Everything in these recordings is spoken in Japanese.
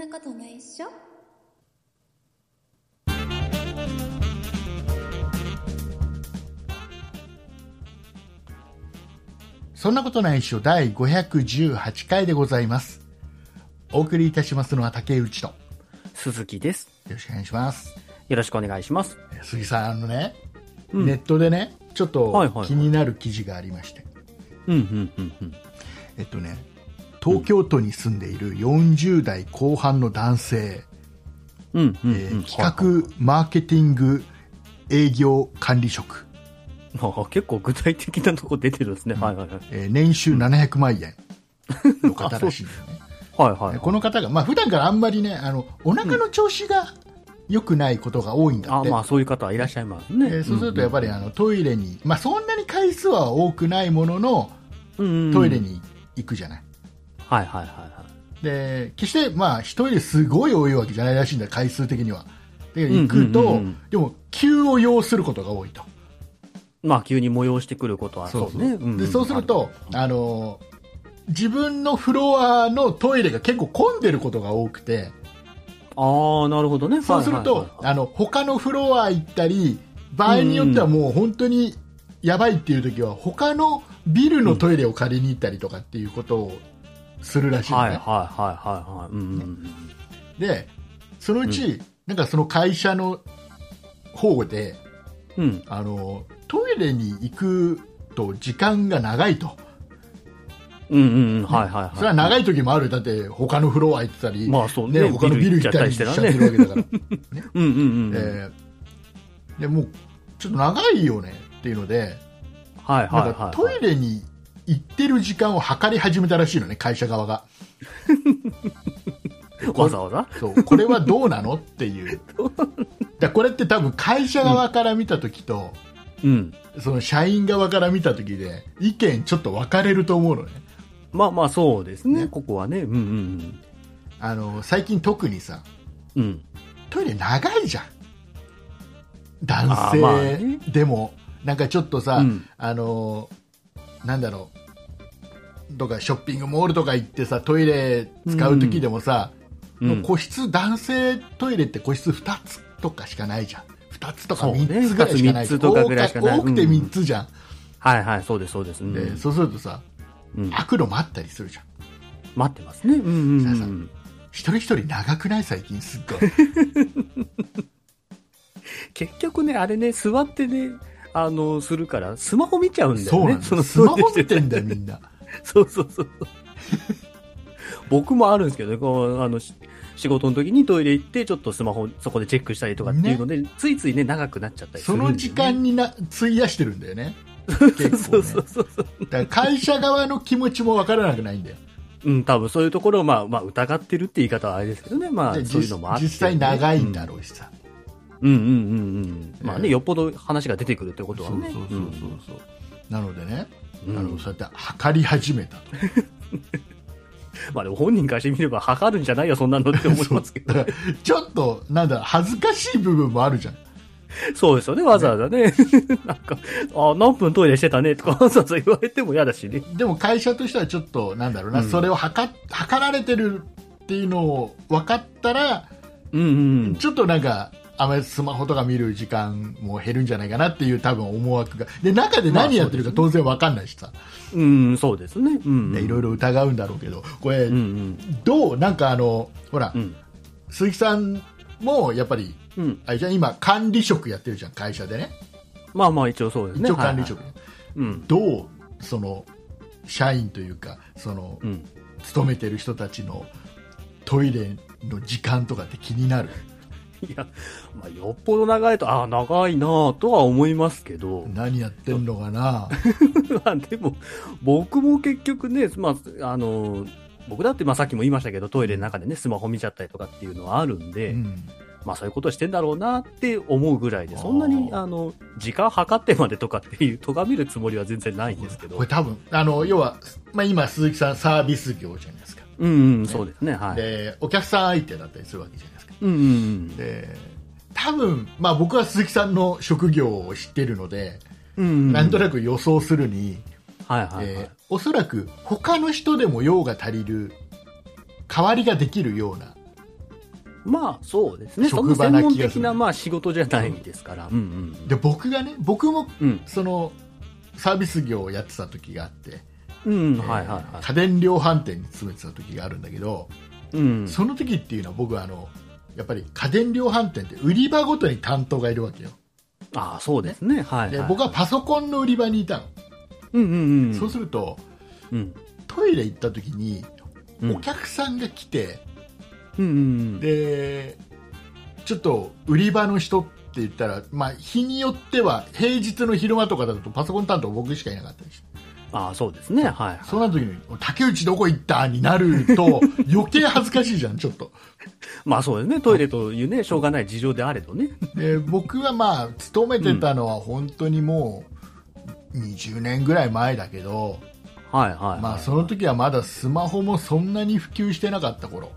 なことないっしょ？そんなことないっしょ第518回でございます。お送りいたしますのは竹内と。よ鈴木です。ろしくお願いします。よろしくお願いします。え杉さん、あのね、うんネットでね、ちょっと気になる記事がありまして、うん、うん、うん、うん。えっとね、東京都に住んでいる40代後半の男性、うん、うん、えーうん。企画、マーケティング、営業管理職、結構具体的なとこ出てるんですね。はいはいはい。えー年収700万円の方らしいんで すよね。はいはい。この方が、まあ普段からあんまりね、あのお腹の調子が良くないことが多いんだって。あまあそういう方はいらっしゃいますね。えーそうするとやっぱりあのトイレに、まあ、そんなに回数は多くないもののうん、うん。トイレ。に行くじゃない、はいはいはいはで決してまあ一人ですごい多いわけじゃないらしいんだ回数的には。で行くと、うんうんうんうん。でも急を要することが多いと。い。まあ急に催してくることはそうね。でそうすると、あの自分のフロアのトイレが結構混んでることが多くて。ああ、なるほどね。そうすると、はいはいはい。あの他のフロア行ったり場合によってはもう本当にやばいっていう時は他のビルのトイレを借りに行ったりとかっていうことをするらしいのね、はいはいはいはいはい。うんうんうん。でそのうち、なんかその会社の方でうん。あのトイレに行くと時間が長いと、うんうんうん。はいはいはい。それは長い時もあるだって他のフロア行ってたり、まあそうねね他のビル行ったりしてるわけだから、うんうんうん。えーでもうちょっと長いよねっていうので、はいはいなんかはい。トイレに行ってる時間を測り始めたらしいのね、会社側が。わざわざ？そうこれはどうなのっていう。だこれって多分会社側から見た時と、うん。その社員側から見た時で意見ちょっと分かれると思うのね。まあまあそうですね。ねここはね。うんうんあの最近特にさうん。うん。トイレ長いじゃん男性でも、なんかちょっとさ、うんあのなんだろうとかショッピングモールとか行ってさトイレ使う時でもさ、うん。個室男性トイレって個室2つとかしかないじゃん。2つとかそうね。3つぐらいしかないとかぐらいしかない。多くてうん3つじゃん、はいはい、そうですそうです。うん。でそうするとさうん。悪路もあったりするじゃん。待ってますね。うんうんうん。一人一人長くない最近すっごい。結局ね、あれね、座ってね、あの、するから、スマホ見ちゃうんだよね。そうなんスマホ見てんだよみんな そうそうそう。僕もあるんですけどね、こう、あの、し仕事の時にトイレ行って、ちょっとスマホそこでチェックしたりとかっていうので、ついついね、長くなっちゃったりすそるね、の時間にな費やしてるんだよね。結構ねそうそうそうそう。だから会社側の気持ちも分からなくないんだよ。うん、多分そういうところを、まあ、まあ、疑ってるって言い方はあれですけどね、まあ、でそういうのもあって、実際長いんだろうしさ、うん。うんうんうん。まあね、ええ。よっぽど話が出てくるってことはそうね。そうそうそうそう。なのでね、うんあのそうやって測り始めたと まあでも本人からしてみれば、測るんじゃないよ、そんなのって思いますけど。ちょっとなんだ恥ずかしい部分もあるじゃんそうですよね、わざわざね。なんか、あ、何分トイレしてたね、とかわざわざ言われても嫌だしね。でも会社としてはちょっとなんだろうな、うんそれを測っ測られてるっていうのを分かったらうんうん。ちょっとなんかあまりスマホとか見る時間も減るんじゃないかなっていう多分思惑がで中で何やってるか当然分かんないしさ、うん、そうですね。うん、でいろいろ疑うんだろうけどこれ、うんうん。どう？なんかあのほら、うん。鈴木さんもやっぱりうん。あれじゃん今管理職やってるじゃん会社でねまあまあ一応そうですね。一応管理職、はいはいうん。どうその社員というかその、うん。勤めてる人たちのトイレの時間とかって気になる？いや、まあよっぽど長いと、ああ、長いなぁとは思いますけど。何やってんのかな？まあでも、僕も結局ね、まあ、あの、僕だってまあさっきも言いましたけど、トイレの中でね、スマホ見ちゃったりとかっていうのはあるんで、うんまあそういうことしてんだろうなって思うぐらいで、そんなに、あの、時間計ってまでとかっていう、咎めるつもりは全然ないんですけどこれ。多分あの要は、まあ、今鈴木さんサービス業じゃないですか、うんうん、そうですね、はい。でお客さん相手だったりするわけじゃないうんうんうん。で多分、まあ、僕は鈴木さんの職業を知ってるので、うんうん、なんとなく予想するに、はいはいはい。えーおそらく他の人でも用が足りる代わりができるようなまあ、そうですね。そ職の専門場な気がする的な、まあ、仕事じゃないですから。うんうん。で僕がね僕もうん。そのサービス業をやってた時があって、うん、えーはいはいはい。家電量販店に勤めてた時があるんだけど、うん。その時っていうのは僕はあのやっぱり家電量販店って売り場ごとに担当がいるわけよああ、そうですね。はい、はい。で僕はパソコンの売り場にいたの、うんうんうん。そうするとうん。トイレ行った時にうんお客さんが来て、うんうん。でちょっと売り場の人って言ったら、まあ、日によっては平日の昼間とかだとパソコン担当僕しかいなかったりしてああ、そうですね。はい、はい。そうな時に竹内どこ行った？になると余計恥ずかしいじゃんちょっとまあそうですね。トイレというね、しょうがない事情であれどね。で僕はまあ勤めてたのは本当にもう20年ぐらい前だけど、はいはい、はい。まあ、その時はまだスマホもそんなに普及してなかった頃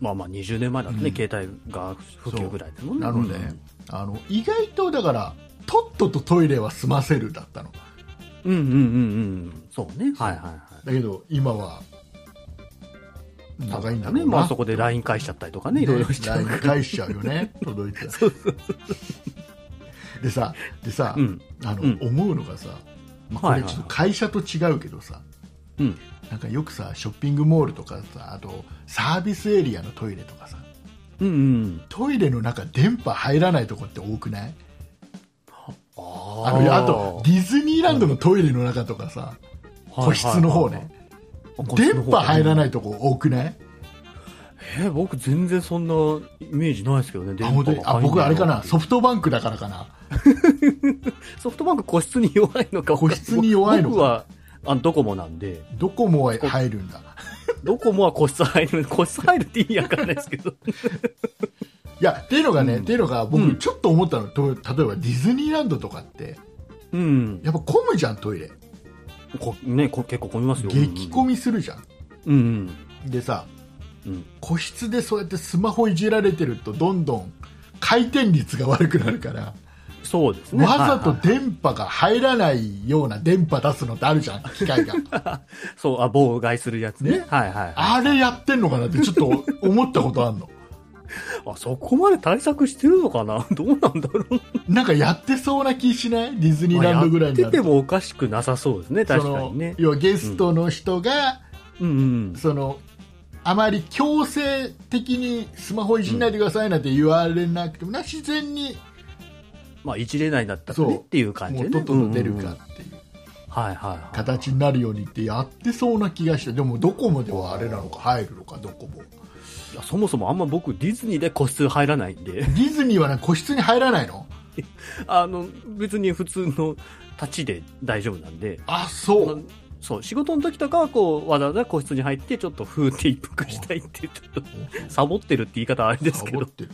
まあまあ20年前だとね、うん携帯が普及ぐらいですもんね。なので、うんあの意外とだからとっととトイレは済ませるだったのうんうんうんうん。そうね。はいはいはい。だけど今は長いんだね。まあそこで LINE 返しちゃったりとかね、いろいろしちゃう LINE 返しちゃうよね 届いてでさでさ、うん。あのうん。思うのがさ、まあ、こはいはい。れちょっと会社と違うけどさ、うん。なんかよくさショッピングモールとかさあとサービスエリアのトイレとかさ。うんうん。トイレの中電波入らないとこって多くない？ああのあとディズニーランドのトイレの中とかさ、個室の方ね、電波入らい。ないとこ多くない？えー、僕全然そんなイメージないですけどね、あ電波あ僕あれかな？ソフトバンクだからかな。ソフトバンク個室に弱いのか。個室に弱いのか。僕はあドコモなんで、ドコモは入るんだ。ドコモは個室入る、個室入るって意味わかんないですけど。いやっていうのがね、うん。っていうのが僕うん。ちょっと思ったの、と例えばディズニーランドとかってうん。やっぱ混むじゃんトイレこねこ結構混みますよ。激混みするじゃん、うんでさうん。うん。個室でそうやってスマホいじられてるとどんどん回転率が悪くなるから、そうですね。わざとはいはい電波が入らないような電波出すのってあるじゃん機械が そう、あ、妨害するやつね。ねはいはい。あれやってんのかなってちょっと思ったことあんのあ、そこまで対策してるのかな？どうなんだろう？なんかやってそうな気しない？ディズニーランドぐらいになるとやっててもおかしくなさそうですね、確かにね。要はゲストの人が、うんうん。そのあまり強制的にスマホいじんないでくださいなんて言われなくてもな自然にまあ、一例内だったらねっていう感じでね。もうと出るうんうんうんかっていうはいはいはい。形になるようにってやってそうな気がしてでもドコモではあれなのか入るのかドコモいやそもそもあんま僕ディズニーで個室入らないんで、ディズニーはね個室に入らないの？あの、別に普通の立ちで大丈夫なんで、あそう。そう、仕事の時とかはこう、わざわざ個室に入ってちょっと風って一服したいって、ちょっと、サボってるって言い方はあれですけど。サボっ、てる。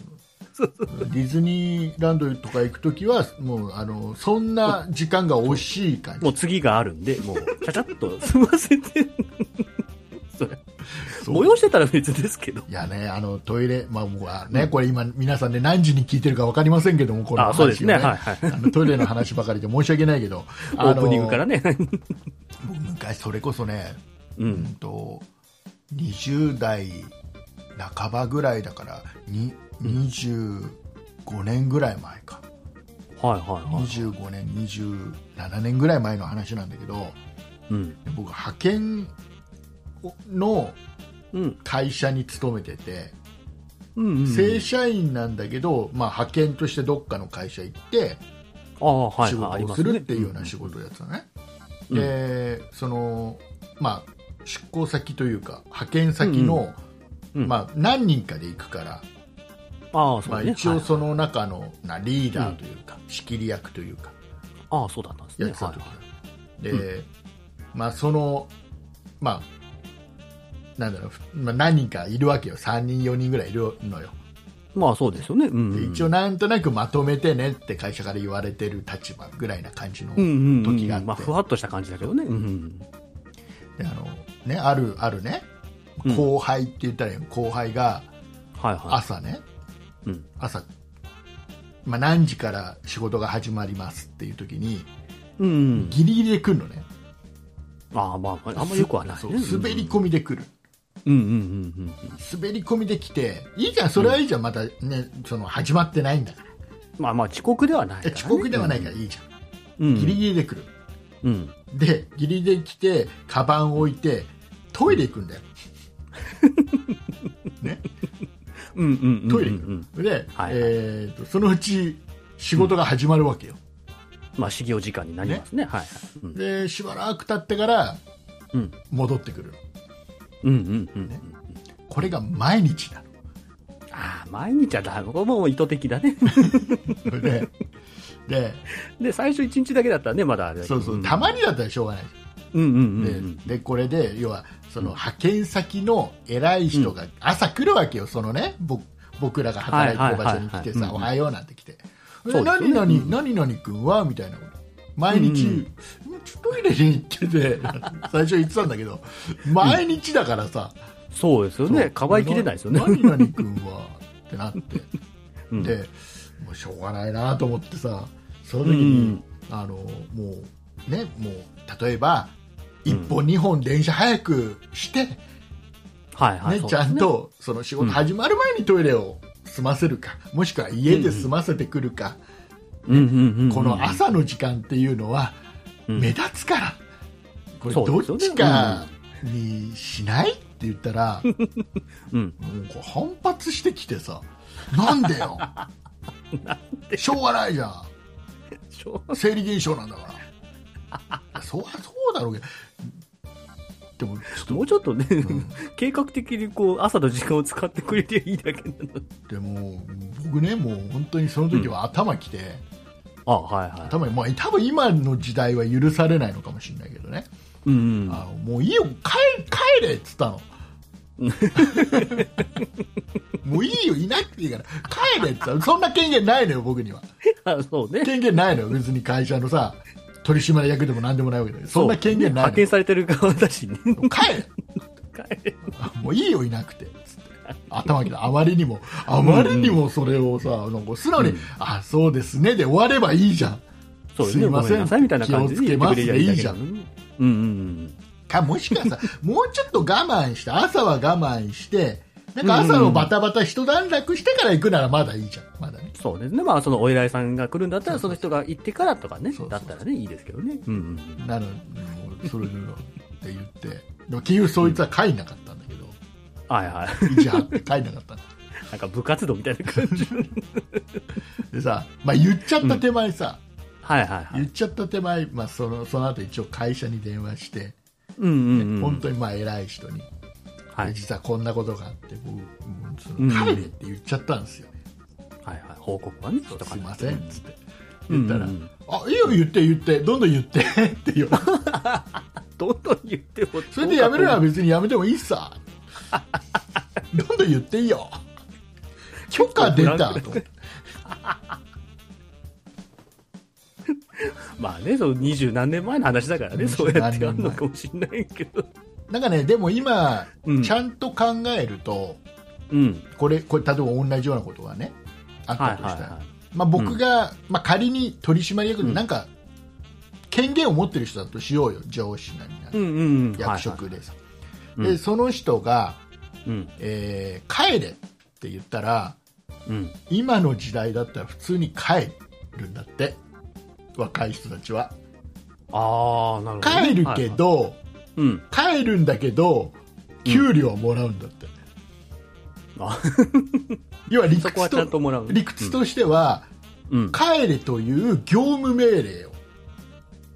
のディズニーランドとか行くときはもうあのそんな時間が惜しい感じ。もう次があるんで、もう、ちゃちゃっと済ませて、催してたら別ですけど。いやね、あのトイレ、まあ、僕はね、これ今、皆さんで何時に聞いてるか分かりませんけども、この話をあそうですねはいはいあのトイレの話ばかりで申し訳ないけど、オープニングからね。ね。僕昔、それこそね、ううんん。と、20代半ばぐらいだから、に25年ぐらい前か、はいはいはい。25年、27年ぐらい前の話なんだけど、うん。僕、派遣のうん。会社に勤めてて、うんうん。正社員なんだけど、まあ、派遣としてどっかの会社行ってああ、はい仕事をまするっていうような仕事をやってたのね、うんでその、まあ、出向先というか派遣先の、うんうんまあ、何人かで行くから、ああ、そまあ、うね。はい一応その中のなリーダーというか、仕切り役というかああ、そうだったんですね。やってた時、はいで、まあ、その、まあなんだろう、まあ、何人かいるわけよ3人4人ぐらいいるのよまあそうですよね。うんうん。で一応なんとなくまとめてねって会社から言われてる立場ぐらいな感じの、うんうんうん時があってまあ、ふわっとした感じだけどね。うんうん。であのね、あるあるねうん後輩って言ったら後輩がはいは朝ね、い。うん。朝、まあ、何時から仕事が始まりますっていう時にうんうん。ギリギリで来るのねああ、まあ、あんまよくはないね。滑り込みで来る、うんうんうんうん。滑り込みで来ていいじゃんそれはいいじゃん、またねその始まってないんだからまあまあ遅刻ではないから、ね。遅刻ではないからいいじゃうん。ん、ギリギリで来るうん。でギリで来てカバンを置いてトイレ行くんだよ、ね、うんうん。トイレ行く、で、はいえーとそのうち仕事が始まるわけよ、まあ、始業時間になりますね。はいでしばらく経ってからうん。戻ってくる。これが毎日なああ、毎日はだ、もう意図的だね。のででで、最初1日だけだったらね、まだそうそうたまにだったらしょうがない。うんうんうんでうん。でこれで要はその派遣先の偉い人が朝来るわけよ、そのね僕僕らが働いてる場所に来てさ、おはようなんて来て、何ね々、何々君はみたいなこと毎日、うんトイレに行ってて 最初言ってたんだけど毎日だからさ、そうですよね。かばいきれないですよね。何々君はってなって うんでもうしょうがないなと思ってさその時に、あのもうねもう例えば1本2本電車早くして、はいはい。ねちゃんとその仕事始まる前にトイレを済ませるか、もしくは家で済ませてくるか、うんうんうんうん。この朝の時間っていうのはうん。目立つから、これどっちかにしないって言ったら、うん。もうこう反発してきてさ、なんでよ、しょうがないじゃん、生理現象なんだから、そうそうだろうけど、でもちょっと。もうちょっとね、ん。計画的にこう、朝の時間を使ってくれていいだけなのに。でも僕ね、もう本当にその時は頭きて、あはいはい。頭にまあ多分今の時代は許されないのかもしれないけどね、うんうん。あのもういいよ。帰帰れっつったの。もういいよいなくていいから。帰れっつったの。そんな権限ないのよ僕には。あそうね。権限ないのよ別に会社のさ取締役でも何でもないわけでそんな権限ない派遣されてる側だしね。帰れ。帰れ。もういいよいなくて頭きてあまりにもあまりにもそれをさなんか素直に、うん。あそうですねで終わればいいじゃん。そうですね。すいません。みたいな感じで言ってくれりゃいいだけなのに。うんうんかもしくはさ もうちょっと我慢して朝は我慢してなんか朝のバタバタ一段落してから行くならまだいいじゃん。まだね。そうですね。まあ、そのお偉いさんが来るんだったら、その人が行ってからとかね。だったらね、いいですけどね。うんうんなのもうそれでって言って。でも結局そいつは帰んなかったはいはい。意地張って帰んなかったなんか部活動みたいな感じ。でさ、まあ、言っちゃった手前さ、はいはいはい。言っちゃった手前、まあ、そのその後一応会社に電話して、うんうんうん。本当にまあ偉い人に、はい。実はこんなことがあって僕もうそうんの帰れって言っちゃったんですよ、はいはい。報告はね、すいませんっつってうん言ったら、うんうんあいいよ言って言ってどんどん言ってって言われてどんどん言っても。それでやめるなら別にやめてもいいさ どんどん言っていいよ許可出たと まあね、そう、二十何年前の話だからね、そうやってあるのかもしれないけど。なんかねでも今、うんちゃんと考えるとうん。これこれ例えば同じようなことがねあっはいたとしたら、はいはい。まあ、僕が、まあ、仮に取締役うんでなんか権限を持ってる人だとしようよ上司なりなりうんうんうん。役職でさ、はいはい。でその人が、うん。えー帰れって言ったらうん。今の時代だったら普通に帰るんだって若い人たちはああ、なるほどね。帰るけはいはい。ど、うん。帰るんだけど給料はもらうんだって、あ 要は理屈とちゃんともらう。理屈としては、うん。帰れという業務命令を、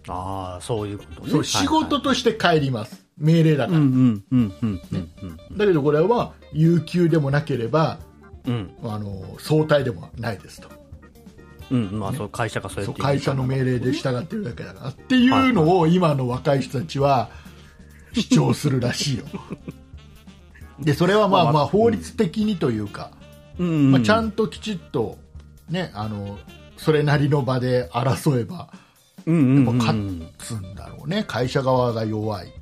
ああ、そういうことね。そうはい仕事として帰ります、命令だから、だけどこれは有給でもなければうん。あの早退でもないですと。うんうんまあそう会社がそうやってそう会社の命令で従ってるだけだからっていうのを今の若い人たちは主張するらしいよ。でそれはまあまあまあ法律的にというか、うんうん。まあ、ちゃんときちっとねあのそれなりの場で争えばうんうんうん。やっぱ勝つんだろうね。会社側が弱い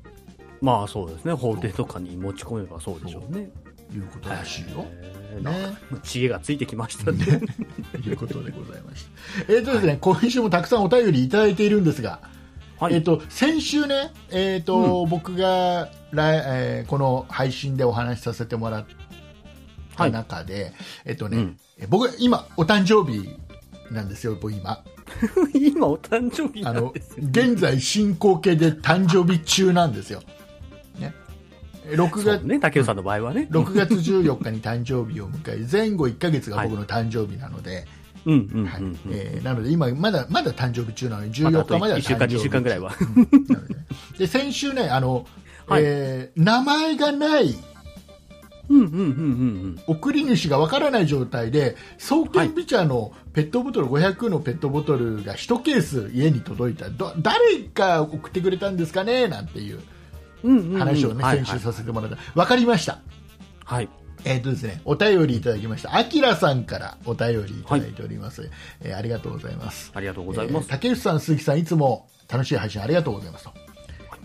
まあそうですね。法廷とかに持ち込めばそうでしょうね。いうことらしいよ、へーね。か知恵がついてきましたね。と いうことでございました。えーとですね、今週もたくさんお便りいただいているんですが、はい。えっと、先週ね、えっと僕が来、えーこの配信でお話しさせてもらった中で、えっとね、うん。え僕今お誕生日なんですよ、僕今。今お誕生日あのなんですよ。現在進行形で誕生日中なんですよ。ね、6月ね、竹内さんの場合はね。6月14日に誕生日を迎え前後1ヶ月が僕の誕生日なので、はい。なので今まだまだ誕生日中なのでまだあ14日までは1週間、2誕生日週間ぐらいは。なので。で先週ねあの、はい。えー名前がない。うんうんうんうん送り主がわからない状態で創チャのペットボトル500のペットボトルが1ケース家に届いた。ど誰が送ってくれたんですかね？なんていう話をね、はい先週させてもらったわかりましたはい。えーとですね、お便りいただきました。あきらさんからお便りいただいております。えーありがとうございます。ありがとうございますえー。竹内さん、鈴木さん、いつも楽しい配信ありがとうございますと。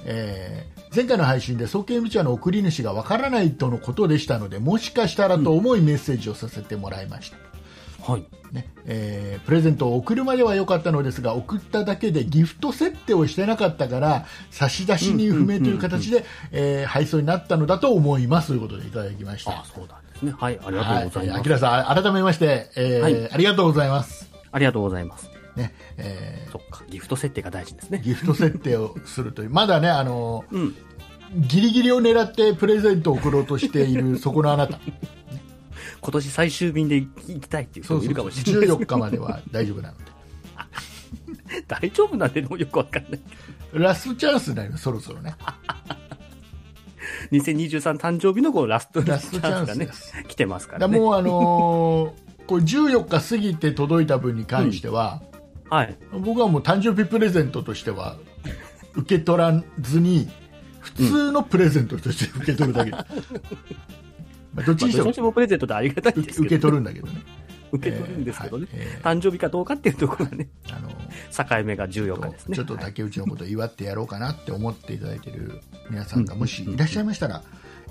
えー前回の配信で送検道の送り主がわからないとのことでしたので、もしかしたらと思いメッセージをさせてもらいました。はい。ねえープレゼントを送るまでは良かったのですが送っただけでギフト設定をしてなかったから差出人不明という形でえー配送になったのだと思いますということでいただきました。あ、そうなんですね。はい。ありがとうございはあきます。らさん、改めまして、えーはいありがとうございます。ありがとうございます。ね、えそっか。ギフト設定が大事ですねー。ギフト設定をするという、まだね、あのーうん。ギリギリを狙ってプレゼントを送ろうとしているそこのあなた。今年最終便で行きたいっていう人そうそうもいるかもしれない。14日までは大丈夫なので。大丈夫なんてのもよくわかんない。ラストチャンスになります、そろそろね。2023誕生日のこうラストチラストチャンスがね来てますからね。もうあのーこれ14日過ぎて届いた分に関しては、はい。僕はもう誕生日プレゼントとしては受け取らずに普通のプレゼントとして受け取るだけ、まあ、どっちまあ、にしても。どうしてもプレゼントでありがたいんですけど、受け取るんだけどね。受け取るんですけどね。えーはい。え誕生日かどうかっていうところがね、ーあの境目が14日ですね。ちょっとはい。竹内のことを祝ってやろうかなって思っていただいている皆さんがもしいらっしゃいましたら、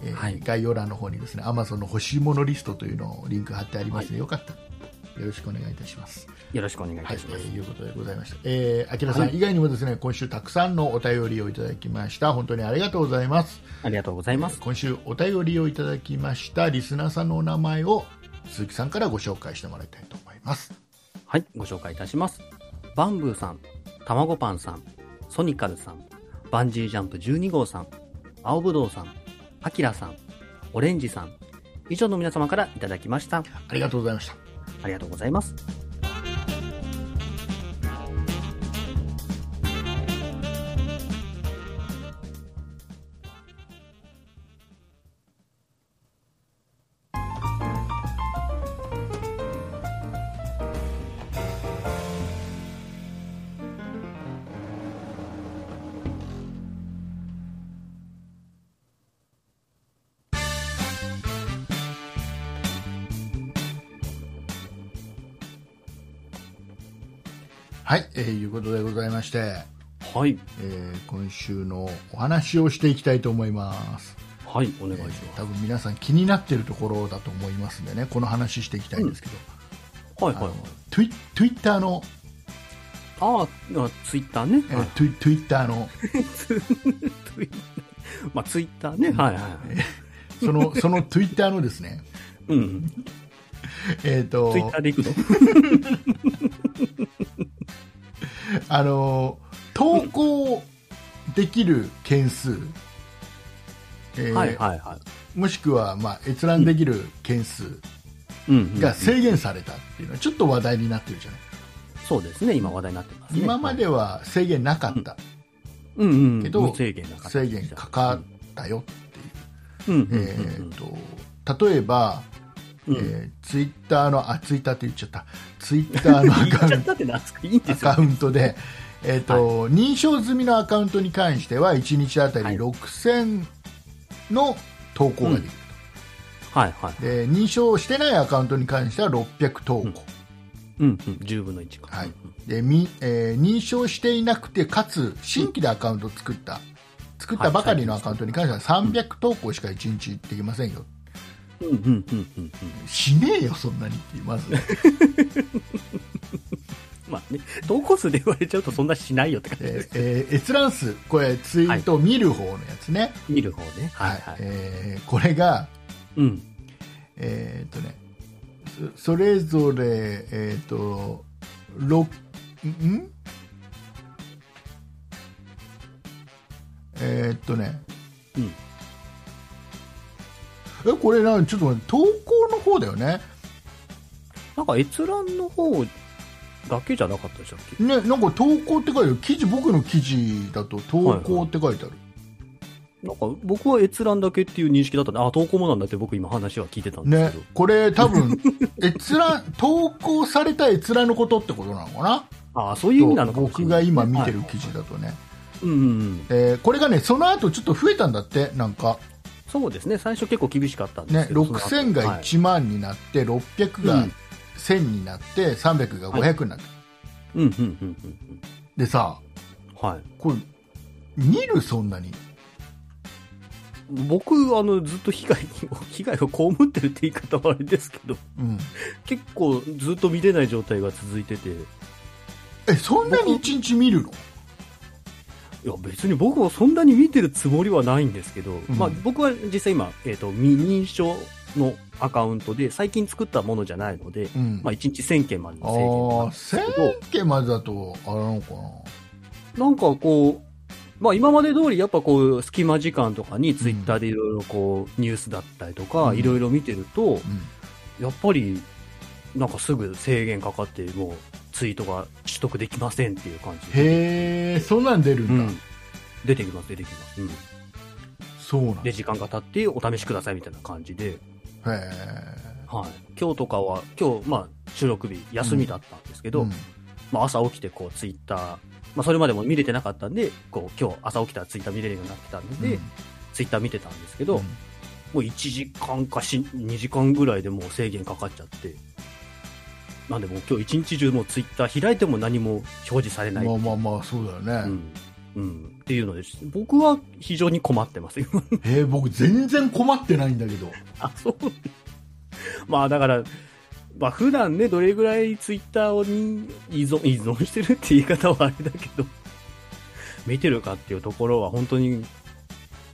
えーはい。概要欄の方にですね Amazon の欲しいものリストというのをリンク貼ってありますので、よかった。らよろしくお願いいたします。よろしくお願いいはい、たします。えーいうことでございました。えー、あきらさんはい以外にもですね、今週たくさんのお便りをいただきました。本当にありがとうございます。ありがとうございます。今週お便りをいただきましたリスナーさんのお名前を鈴木さんからご紹介してもらいたいと思います。はい、ご紹介いたします。バンブーさん、たまごパンさん、ソニカルさん、バンジージャンプ12号さん、青ぶどうさん、アキラさん、オレンジさん、以上の皆様からいただきました。ありがとうございました。ありがとうございます。はい、えー、いうことでございまして、はい、えー今週のお話をしていきたいと思います。はい、お願いしえーます。多分皆さん気になっているところだと思いますんでね、この話していきたいんですけど、はい、はいあの。ツイツイッターの、ああ、ツイッターね。えーはいツイツイッターの、ツ イまあ、ツイッターね。はい、はい。その、そのツイッターのですね、うん。えっ、とツイッターで行くの？あの投稿できる件数、えーはい、はい、はもしくは、まあ、閲覧できる件数い。うんうん。が制限されたっていうのはちょっと話題になってるじゃない、そうですね、今話題になってますね。今までは制限なかった、うんうん。けど無制限なかかかったよっていう、うんうんうんうん。えー、と例えば、うん。えーツイッターのあツイッターって言っちゃった。ツイッターのアカウント。アカウントで、えーと認証済みのアカウントに関しては1日あたりはい。6000の投稿ができるはいはい。と、で認証してないアカウントに関しては600投稿、うん。うん。10分の1か。はい。でみえー認証していなくてかつ新規でアカウントを作った作ったばかりのアカウントに関しては300投稿しか1日できませんようんうんうんうんうん。しねえよそんなにっていうまずま まあね、投稿数で言われちゃうとそんなしないよって感じでえす。ーえー閲覧数、これツイート見る方のやつね。見る方ね。はいはい。えーこれが、うん。えーっとね、そそれぞれ、えーっと、6、ん？えーっとね、うん。え、これな、ちょっと待って投稿の方だよね。なんか閲覧の方だけじゃなかったでしたっけ？ね、なんか投稿って書いてある。記事、僕の記事だと投稿って書いてある。なんか僕は閲覧だけっていう認識だったんで、あ、投稿もなんだって僕今話は聞いてたんですけど。、ねこれ多分、閲覧、投稿された閲覧のことってことなのかな？ああ、そういう意味なのかもしれ僕がない。今見てる記事だとね。うんうんうん。えーこれがね、その後ちょっと増えたんだって、なんか。そうですね。最初結構厳しかったんですねけ、ど。6000がはい1万になって、600がうん1000になって、300が500になって。うんうんうんうんでさ、うん。はい。これ、見るそんなに？僕、あの、ずっと被害に、被害を被ってるって言い方はあれですけど、うん。結構ずっと見れない状態が続いてて、いえ、そんなに1日見るの？や別に僕もそんなに見てるつもりはないんですけど、うんまあ僕は実際今、えっ、と、未認証のアカウントで、最近作ったものじゃないので、うん。まあ1日1000件まであの制限なんあ、ですけど、1000件までだと、あれなのかな？なんかこう、まあ今まで通りやっぱこう、隙間時間とかにツイッターでいろいろこう、ニュースだったりとか、うんいろいろ見てると、うん。やっぱり、なんかすぐ制限かかって、もうツイートが取得できませんっていう感じで。へえ、そんなん出るだ。うんん。出てきます、出てきます。うん。そうなんだ。で、時間が経ってお試しくださいみたいな感じで、へえ。はい。今日とかは、今日、まあ、収録日、休みだったんですけど、うんまあ、朝起きて、こう、ツイッター、まあ、それまでも見れてなかったんで、こう、今日朝起きたらツイッター見れるようになってたんで、うんツイッター見てたんですけど、うんもう1時間かし2時間ぐらいでもう制限かかっちゃって、なんでもう今日一日中もうツイッター開いても何も表示されない。まあまあまあ、そうだよね。うん。うん。っていうので、僕は非常に困ってます、今。へえ、僕全然困ってないんだけど。あ、そう。まあだから、まあ普段ね、どれぐらいツイッターに依存、依存してるって言い方はあれだけど、見てるかっていうところは本当に、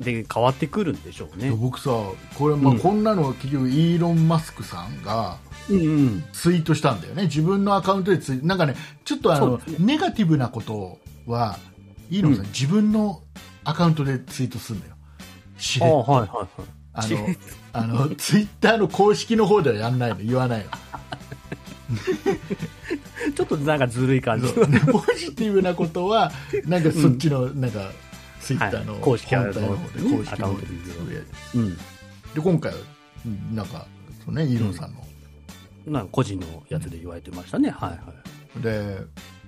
で、変わってくるんでしょうね。僕さ、これ、まあ、うんこんなの結局、イーロン・マスクさんがうんうん。ツイートしたんだよね。自分のアカウントでツイなんかね、ちょっとあの、ねネガティブなことは、イーロンさん、うん自分のアカウントでツイートするんだよ。しれはいはいはい。あのあの、ツイッターの公式の方ではやんないの、言わないの。ちょっとなんかずるい感じ。ポジティブなことは、なんかそっちの、なんか、ツイッターのはい公式本体の方で、ね公式の方でつぶやいてうん。で、今回は、うんなんか、そうね、イーロンさんの。なんか個人のやつで言われてましたね。はいはい。で、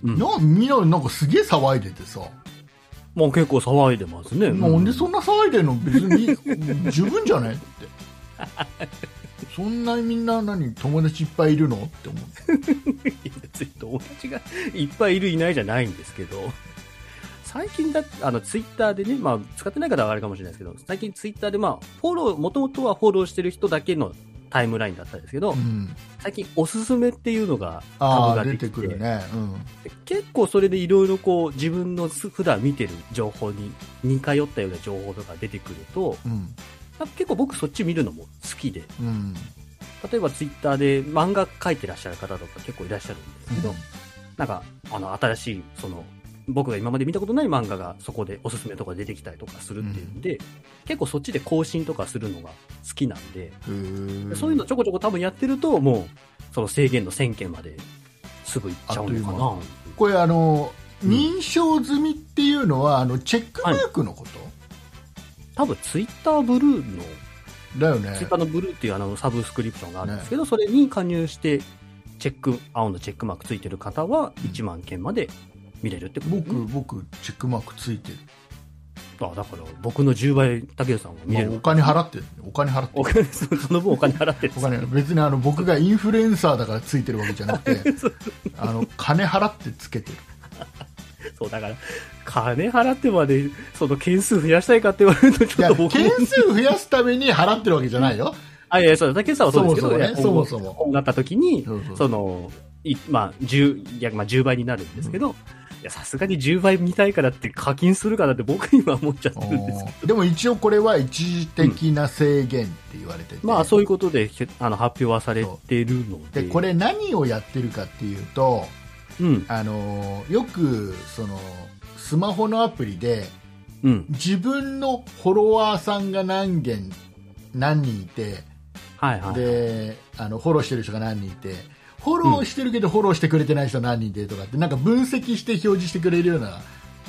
うん。なみんななんかすげえ騒いでてさ、もう結構騒いでますね。なんでそんな騒いでんの？別に 十分じゃない？って。そんなにみんな何友達いっぱいいるの？って思って。いや別に友達がいっぱいいるいないじゃないんですけど、最近だあの、ツイッターでね、まあ、使ってない方はあれかもしれないですけど、最近ツイッターでまあ、フォロー、もともとはフォローしてる人だけのタイムラインだったんですけど、うん。最近おすすめっていうのがタああ、ブが出てくるね。うん。で結構それでいろいろこう、自分のす普段見てる情報に似通ったような情報とか出てくると、うん。結構僕そっち見るのも好きで、うん。例えばツイッターで漫画描いてらっしゃる方とか結構いらっしゃるんですけど、なんか、あの、新しい、その、僕が今まで見たことない漫画がそこでおすすめとか出てきたりとかするっていうんで、結構そっちで更新とかするのが好きなんで、そういうのちょこちょこ多分やってると、もう、その制限の1000件まですぐ行っちゃうのかな。これあの、うん。認証済みっていうのは、あの、チェックマークのこと、多分ツイッターブルーの、だよね。ツイッ。ターのブルーっていうあのサブスクリプションがあるんですけど、それに加入して、チェック、青のチェックマークついてる方はうん1万件まで見れるってことです僕、ね僕、チェックマークついてる。あだから僕の10倍竹内さんは見れる。まあお金払ってる。お金払ってる。お金そその分お金払ってる。お金別にあの僕がインフルエンサーだからついてるわけじゃなくて あの金払ってつけてる。そうだから金払ってまでその件数増やしたいかって言われるとちょっと僕件も数増やすために払ってるわけじゃないよ。あいやそう竹内さんはそうですけどそもそもねいやそもそも。こうなった時にそうそう。そのいまあ、10、いや、まあ、10倍になるんですけど、いや、さすがに10倍見たいからって課金するかなって僕には思っちゃってるんですけど。でも一応これは一時的な制限って言われてて、まあ、そういうことで、へあの、発表はされてるので。でこれ何をやってるかっていうと、うん、あのよくそのスマホのアプリでうん。自分のフォロワーさんが何件何人いてはいはい。であのフォローしてる人が何人いてフォローしてるけどフォローしてくれてない人何人でとかってなんか分析して表示してくれるような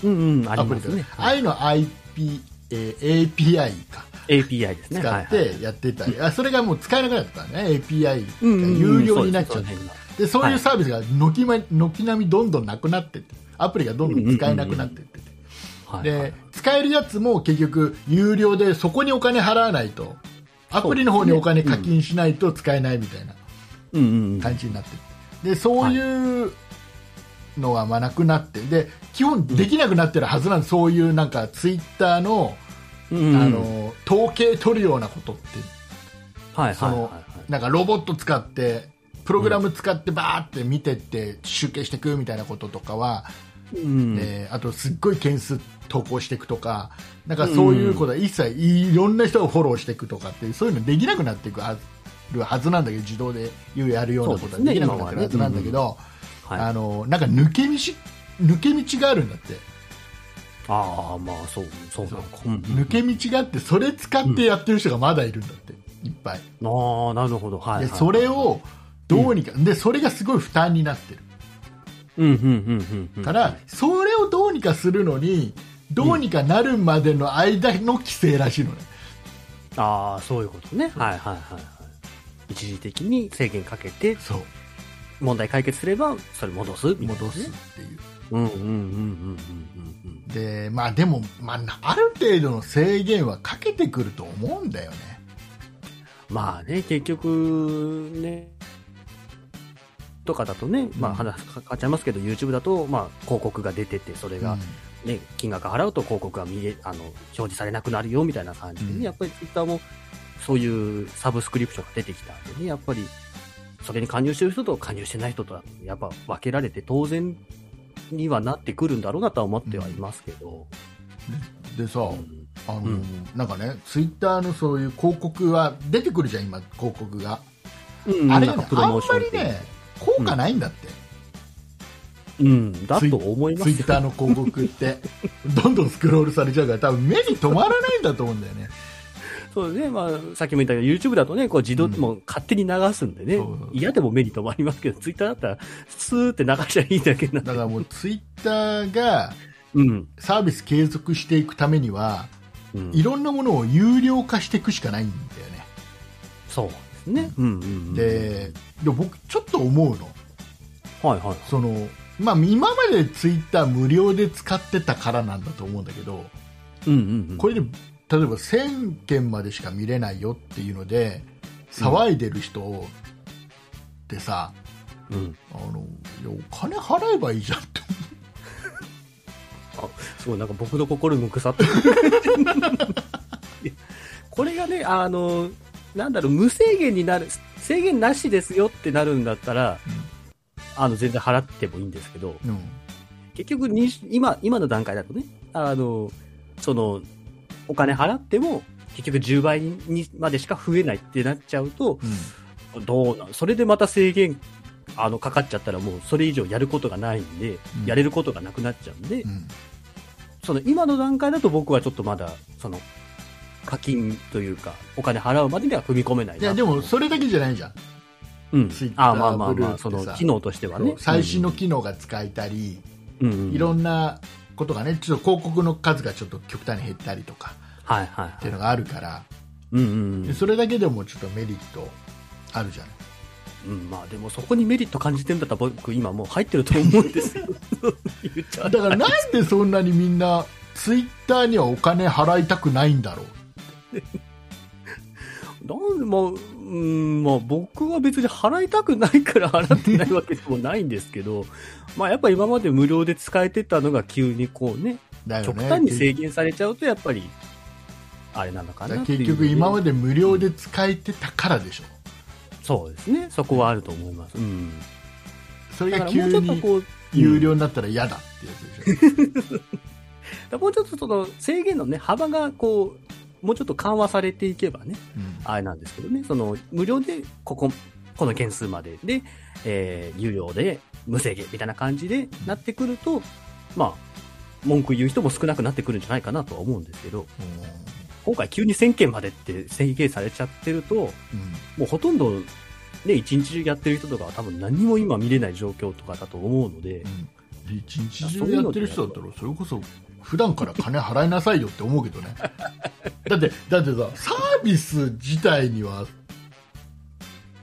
うんうん、あアプリとか、りますね。ああいうの IP、えー API か。API ですね。使ってやってたり、あそれがもう使えなくなったからね API が有料になっちゃって、ですそういうはい。サービスが軒ま軒並みどんどんなくなってって。アプリがどんどん使えなくなってって。で使えるやつも結局有料でそこにお金払わないと。アプリの方にお金課金しないと使えないみたいな。感じになって。るでそういうのはまあなくなってで基本できなくなってるはずなんで、そういうなんかツイッターの,、うんうん。あの統計取るようなことって。はいそのはいはい。はい。なんかロボット使ってプログラム使ってバーって見てって集計していくみたいなこととかは、うん。えーあとすっごい件数投稿していくとかなんかそういうことは一切いろんな人をフォローしていくとかってそういうのできなくなっていくはずはずなんだけど自動でやるようなことはできなくなってるはずなんだけど、はい。あのなんか抜け道抜け道があるんだって、ああ、まあ、そう、そうなのか。うんうん抜け道があってそれ使ってやってる人がまだいるんだっていっぱいああ、なるほど。はい。でそれをどうにか、でそれがすごい負担になってるうん、うん、うん、うんうん。から、それをどうにかするのにどうにかなるまでの間の規制らしいのね、ああ、そういうことね。はいはいはいはい。一時的に制限かけて、そう。問題解決すれば、それ戻すみたいなね。戻すっていう。うんうんうんうんうんうんうん。でまあでも、まあ、ある程度の制限はかけてくると思うんだよね。まあね、結局、ね、とかだとね、まうん。あ話変わっちゃいますけど、YouTube だと、まあ広告が出てて、それがね、金額払うと広告が見え、あの、表示されなくなるよみたいな感じでね、うん。やっぱり Twitter もそういうサブスクリプションが出てきたんでね、やっぱり、それに加入してる人と加入してない人とは、やっぱ分けられて当然にはなってくるんだろうなとは思ってはいますけど。でさ、うん。あのうん。なんかねツイッターのそういう広告は出てくるじゃん今広告が、うん。あれがねかプロモーションあんまりね効果ないんだって、うん、だと思いますよ。ツイッターの広告って どんどんスクロールされちゃうから多分目に留まらないんだと思うんだよねそうね、まあ、さっきも言ったけど、YouTube だとね、こう自動、うんもう勝手に流すんでね嫌でも目に留まりますけど、Twitter だったら、スーって流しゃいいだけな。だからもうツイッターがうん。サービス継続していくためにはうんいろんなものを有料化していくしかないんだよねそうですね。うんうんうん。でで僕ちょっと思うのはいはい。その、まあ、今までツイッター無料で使ってたからなんだと思うんだけどうんうんうん。これで例えば1000件までしか見れないよっていうので騒いでる人ってさ、うん。あのいやお金払えばいいじゃんってすごい、なんか僕の心も腐ってる。これがね、あの、なんだろう、無制限になる、制限なしですよってなるんだったら、あの、全然払ってもいいんですけど、うん。結局に、今、今の段階だとね、あの、その、お金払っても、結局10倍にまでしか増えないってなっちゃうと、どうなんそれでまた制限、あの、かかっちゃったらもうそれ以上やることがないんで、うん。やれることがなくなっちゃうんで、うん。その今の段階だと僕はちょっとまだ、その、課金というか、お金払うまでには踏み込めないな。いやでもそれだけじゃないじゃん、うん。Twitter あまあまあまあ、その、機能としてはね。最新の機能が使えたり、うん、うん。いろんなことがねちょっと広告の数がちょっと極端に減ったりとかはいはいっていうのがあるから、うんうんうん。でそれだけでもちょっとメリットあるじゃない。うん、まあでもそこにメリット感じてるんだったら僕今もう入ってると思うんですよ。言っちゃう。だからなんでそんなにみんなツイッターにはお金払いたくないんだろうなんで、まあ、うん、まあ僕は別に払いたくないから払ってないわけでもないんですけど、まあやっぱ今まで無料で使えてたのが急にこうね、ね極端に制限されちゃうとやっぱり、あれなのかなっていう結局今まで無料で使えてたからでしょそうですね。そこはあると思います。うん。それが急にうちょっとこう、有料になったら嫌だってやつでしょ、もうちょっとその制限のね、幅がこう、もうちょっと緩和されていけばね、うん。あれなんですけどね、その、無料で、ここ、この件数まで。で、えー、有料で無制限みたいな感じでなってくると、まあ、文句言う人も少なくなってくるんじゃないかなとは思うんですけど、今回急に1000件までって制限されちゃってると、うん。もうほとんど、ね、一日中やってる人とかは多分何も今見れない状況とかだと思うので、うん、一日中やってる人だったらそれこそ普段から金払いなさいよって思うけどね。だってだってさサービス自体には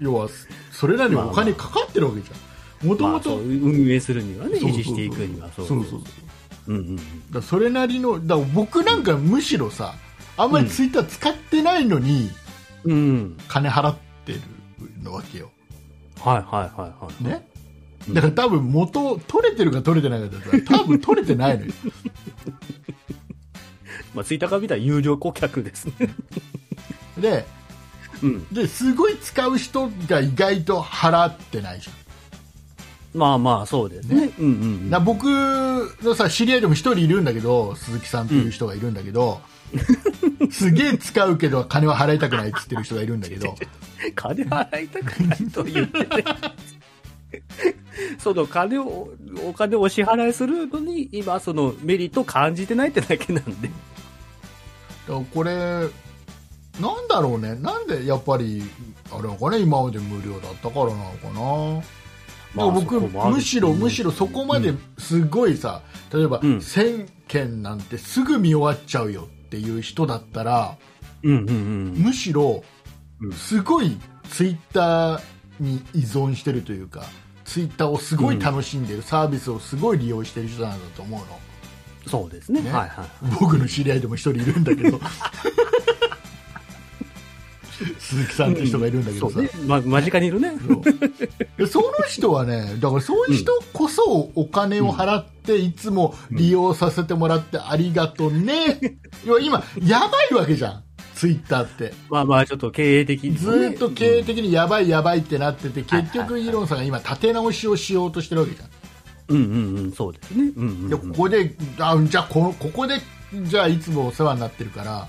要はそれなりにお金かかってるわけじゃん。もともと運営するにはね、維持していくには、そう。そうそうう。んうんうん。だそれなりのだ僕なんかむしろさあんまりツイッター使ってないのにうん。金払ってるのわけよ、はいはいはいはい。ねうんだから多分元取れてるか取れてないかだったら多分取れてないのよ まあ、ツイッターから見たら有料顧客ですね。でうん。ですごい使う人が意外と払ってないじゃんまあまあ、そうですね。うんうんうん。な僕のさ知り合いでも一人いるんだけど鈴木さんっていう人がいるんだけど、すげえ使うけど金は払いたくないって言ってる人がいるんだけど 金払いたくないと言ってね。その金を、お金をお支払いするのに、今そのメリットを感じてないってだけなんで。だからこれなんだろうね。なんでやっぱりあれなのかね今まで無料だったからなのかな。まあ僕むしろむしろそこまですごいさ、例えば、うん。1000件なんてすぐ見終わっちゃうよっていう人だったらうんうんうん。むしろうん。すごいツイッターに依存してるというかツイッターをすごい楽しんでる、サービスをすごい利用してる人なんだと思うの。そうですね。ね。はいはい。僕の知り合いでも一人いるんだけど。鈴木さんって人がいるんだけどさ、そうね。ま、間近にいるね。そその人はねだからそういう人こそお金を払っていつも利用させてもらってありがとうね、要は今やばいわけじゃんツイッターってまあまあ、ちょっと経営的にね、ーっと経営的にやばいやばいってなっててはい結局イーロンさんが今立て直しをしようとしてるわけじゃんうんうんうん、そうですね。うんうん、でここであじゃあこのここでじゃあいつもお世話になってるから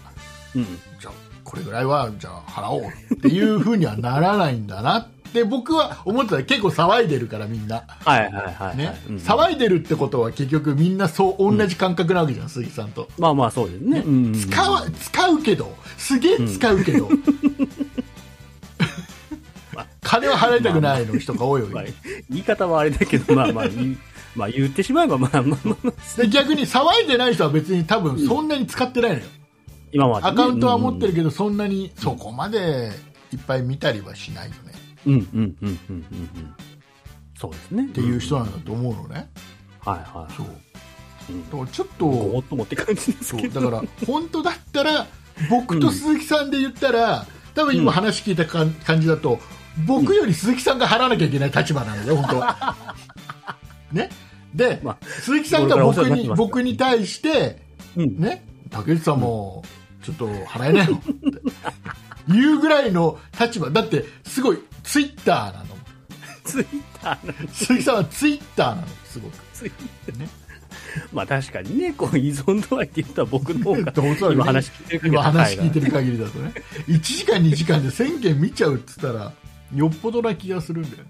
うん。じゃあこれぐらいはじゃあ払おうっていうふうにはならないんだなって僕は思ってた結構騒いでるからみんな。はいはいはい、はい。ね、うん。騒いでるってことは結局みんなそう同じ感覚なわけじゃん、鈴木さんと、まあまあ、そうですね。うんうん、使う使うけど。すげえ使うけど、金は払いたくないの人が多いわけ、まあ言い方はあれだけど、まあまあ、まあ言ってしまえば、まあまあまあ、で逆に騒いでない人は別に多分そんなに使ってないのよ、今まで、ね。アカウントは持ってるけどそんなにそこまでいっぱい見たりはしないよねうんうんうんうんうんうん。そうですね。っっていう人なんだと思うのね、はいはい。そう。うん。だからちょっとっともって感じですけど。そうだから 本当だったら僕と鈴木さんで言ったら多分今話聞いたか感じだと僕より鈴木さんが払わなきゃいけない立場なのよ本当は。ね？で、まあ鈴木さんが僕に僕に対してうん。ね？竹内さんもちょっと払えないのって。言うぐらいの立場。だってすごいツイッターなの。ツイッターなん鈴木さんはツイッターなのすごく。ツイッねまあ確かにね、こう依存度合いって言ったら僕の方が 今話聞いてる限り今話聞いてる。る限りだとね。1時間2時間で1000件見ちゃうっつったらよっぽどな気がするんだよね。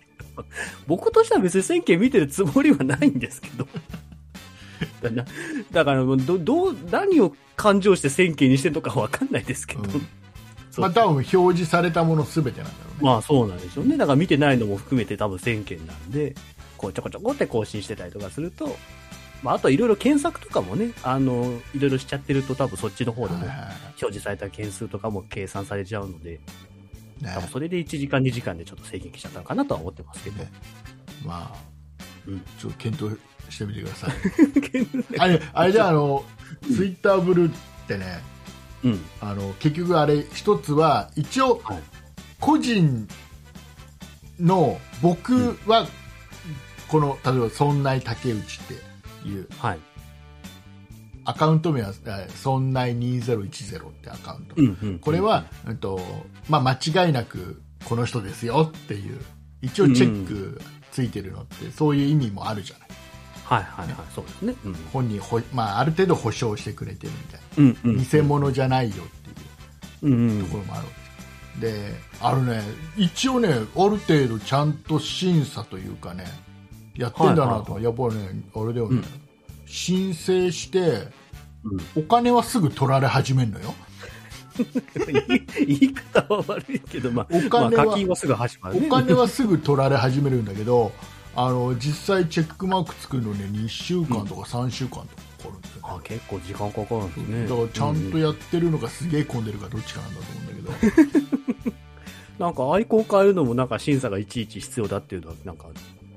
僕としては別に1000件見てるつもりはないんですけど。だからど、どう、何を感情して1000件にしてるのかわかんないですけど。うんまあ多分表示されたもの全てなんだろうね。まあそうなんでしょうね。だから見てないのも含めて多分1000件なんで、こうちょこちょこって更新してたりとかすると、まああといろいろ検索とかもね、あの、いろいろしちゃってると多分そっちの方でも表示された件数とかも計算されちゃうので、いね。多分それで1時間2時間でちょっと制限しちゃったのかなとは思ってますけど。ね。まあ、うん。ちょっと検討してみてください。あれあれじゃあのツイッターブルーってねうん。あの結局あれ一つは一応はい個人の僕はこの例えば「そんない竹内」っていうはい。アカウント名はえー「そんない2010」ってアカウント、うんうん。これは、うんとまあ、間違いなくこの人ですよっていう一応チェックついてるのってそういう意味もあるじゃないはいはいはい。そうですね。うん。本人ほ、まあ、ある程度保証してくれてるみたいな、うんうん。偽物じゃないよっていううんうんところもあるわけですであるね一応ねある程度ちゃんと審査というかねやってんだなと、はいやっぱりねあれだよね、うん申請してうんお金はすぐ取られ始めるのよ 言い方は悪いけど、まあ、お金はまあ、すぐ始まるね。お金はすぐ取られ始めるんだけどあの実際チェックマーク作るのに2週間とか3週間とかかかるんですよね、あ結構時間かかるんですね。だからちゃんとうやってるのかすげえ混んでるかどっちかなんだと思うんだけど。なんかアイコン変えるのもなんか審査がいちいち必要だっていうのは、なんか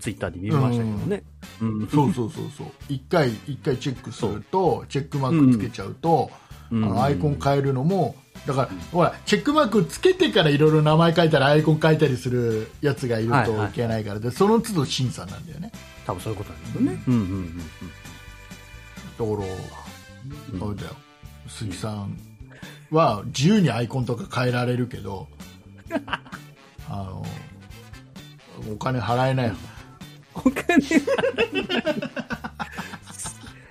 ツイッターで見ましたけどね。うん。そうそうそうそう。一回一回チェックするとチェックマークつけちゃうと、うん。あのアイコン変えるのもだから、ほらチェックマークつけてからいろいろ名前書いたりアイコン書いたりするやつがいるとはいけないから、でその都度審査なんだよね多分そういうことなんですよね。うんうんうんだから、うん。だよ鈴木さんは自由にアイコンとか変えられるけど あのお金払えない、お金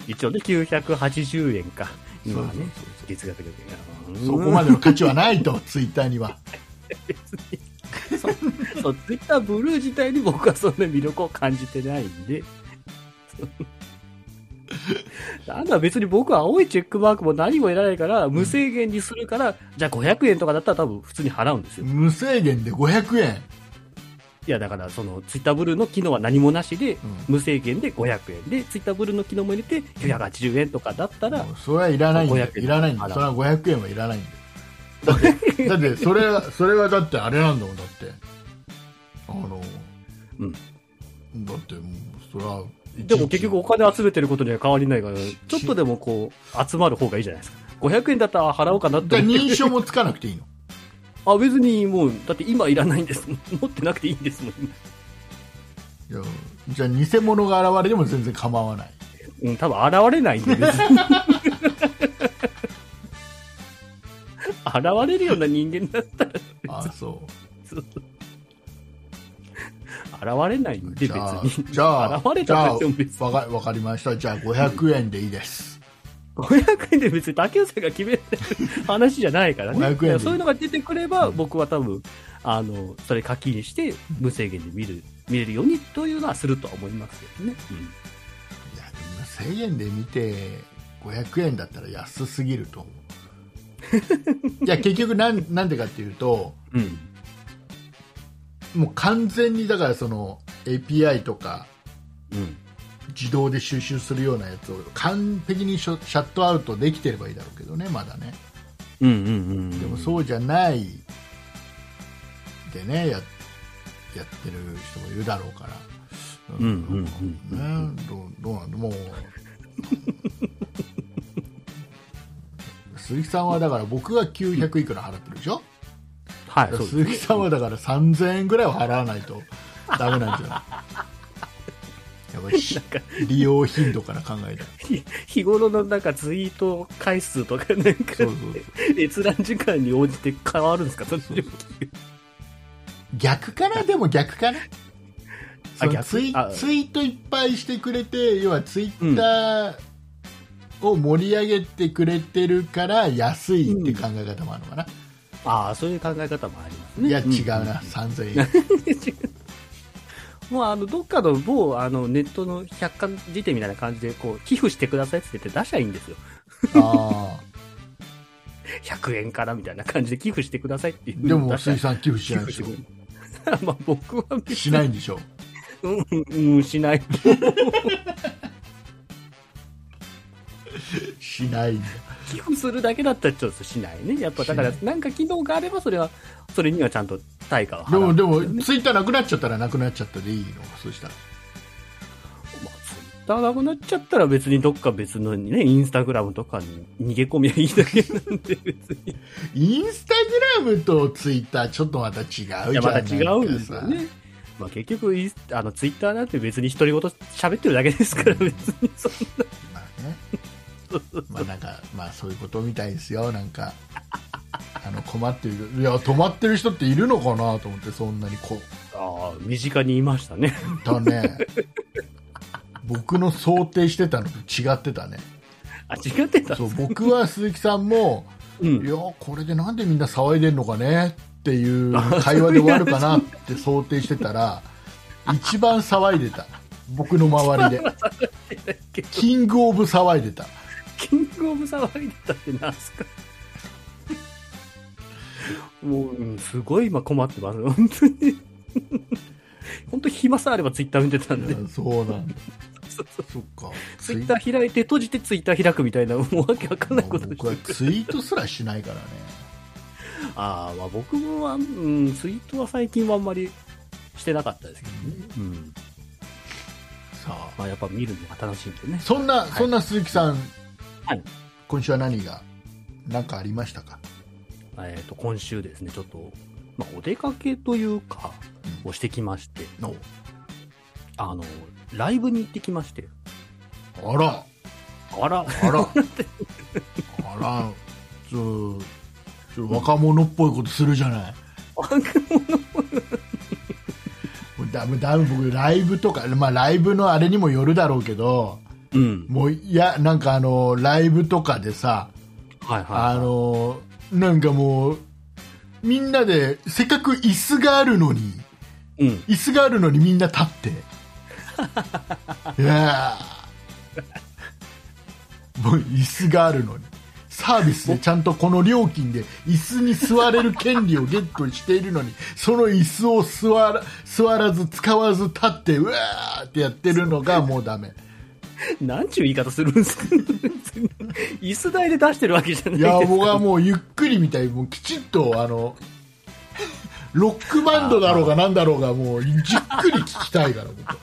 一応ね、980円か。今はね月額で。そこまでの価値はないと ツイッターには そう、ツイッターブルー自体に僕はそんな魅力を感じてないんで。なんだ別に僕は青いチェックマークも何もいらないから、無制限にするから、じゃあ500円とかだったら多分普通に払うんですよ。無制限で500円いやだからそのツイッターブルーの機能は何もなしで、ん。無制限で500円で、ツイッターブルーの機能も入れて980円とかだったら、それはいらないんだよ。500円。いらないんだよ。それは500円はいらないんだよ。だってだって それはそれはだってあれなんだもんだって。あのうん。だってもうそれはでも結局お金集めてることには変わりないから、ちょっとでもこう、集まる方がいいじゃないですか。500円だったら払おうかなって。認証もつかなくていいの？あ、別にもう、だって今いらないんです。持ってなくていいんですもん。今いやじゃあ偽物が現れても全然構わないうん、多分現れないんで、別に。現れるような人間だったら、あそ現れないんうで、別に。じゃあ現れじゃあたとしても別に。わかわかりましたじゃあ500円でいいです500円で別に竹内さんが決める話じゃないからね。500円そういうのが出てくれば、僕は多分、あの、それ課金して、無制限で見る、見れるようにというのはするとは思いますけどね。いやでも1000円で見て500円だったら安すぎると思ういや結局なんなんでかっていうとうん。うん。もう完全にだからその API とかうん。自動で収集するようなやつを完璧にシャシャットアウトできてればいいだろうけどねまだね。うんうんうん。でもそうじゃないでねややってる人もいるだろうから、うんうんうんね、どうどうなんだもう。鈴木さんはだから僕が900いくら払ってるでしょ、はい、鈴木さんはだから3000円ぐらいは払わないとダメなんじゃない？やっぱりし利用頻度から考えたら。ひ 日頃のなんかツイート回数とかなんかそうそうそう。閲覧時間に応じて変わるんですか？その料金逆かな？でも逆かな？その逆？ツイあ。ツイートいっぱいしてくれて要はツイッターを盛り上げてくれてるから安いって考え方もあるのかな、ああ、そういう考え方もありますね。いや違うな、ん3000円 もうあの、どっかの某、あの、ネットの百科事典みたいな感じで、こう、寄付してくださいって言って出しゃいいんですよ。あ100円からみたいな感じで寄付してくださいっていうあでも出しゃ鈴木さん寄付し寄ないでしょ。まあ僕はしないんでしょうん、うん、しない。しないんだ寄付するだけだったらちょっとしないね。やっぱだからし、なんか機能があれば、それは、それにはちゃんと対価は払う。でもでもねツイッターなくなっちゃったらなくなっちゃったでいいの？そうしたらまあ、ツイッターなくなっちゃったら別にどっか別のにね、インスタグラムとかに逃げ込みはいいだけなんで別に。インスタグラムとツイッターちょっとまた違うじゃんいや、また違うんですよね。まあ結局インス、あの、ツイッターなんて別に独り言喋ってるだけですから、別にそんな。まあね まあなんかまあそういうことみたいですよ。なんかあの困ってる。いや止まってる人っているのかなと思ってそんなにこああ、身近にいましたね。だね。僕の想定してたのと違ってたね。あ、違ってたそう僕は鈴木さんもうん。い。やこれでなんでみんな騒いでんのかね？っていう会話で終わるかな？って想定してたら一番騒いでた。僕の周りで。キングオブ騒いでたキングオブ騒いでたってなんすか？もう、うんすごい今困ってます。本当に。本当暇さえあればツイッター見てたんで。そうなんだそうそうそっかツイッター開いて閉じてツイッター開くみたいな、もうわけわかんないこと僕はしてツイートすらしないからねああ、まあ僕もは、うん、ツイートは最近はあんまりしてなかったですけどね。うん。さあまあやっぱ見るのが楽しいんでね。そんな、そんな鈴木さん、はい。今週は何が何かありましたか？えっ、と、今週ですね、ちょっと、まあお出かけというか、をしてきまして、のあの、ライブに行ってきまして。あら。あら、あら。あら。ちょちょ若者っぽいことするじゃない？だめだめ僕ライブとか、まあ、ライブのあれにもよるだろうけどうん。もういやなんかあのライブとかでさはいはい、あのなんかもうみんなでせっかく椅子があるのにうん。椅子があるのにみんな立って。いやー。もう椅子があるのに。サービスでちゃんとこの料金で椅子に座れる権利をゲットしているのにその椅子を座ら座らず使わず立ってうわーってやってるのがもうダメ なんちゅう言い方するんですか。椅子台で出してるわけじゃないいです。か。や僕はもうゆっくりみたい。もうきちっとあのロックバンドだろうがなんだろうがもうじっくり聞きたいから僕は。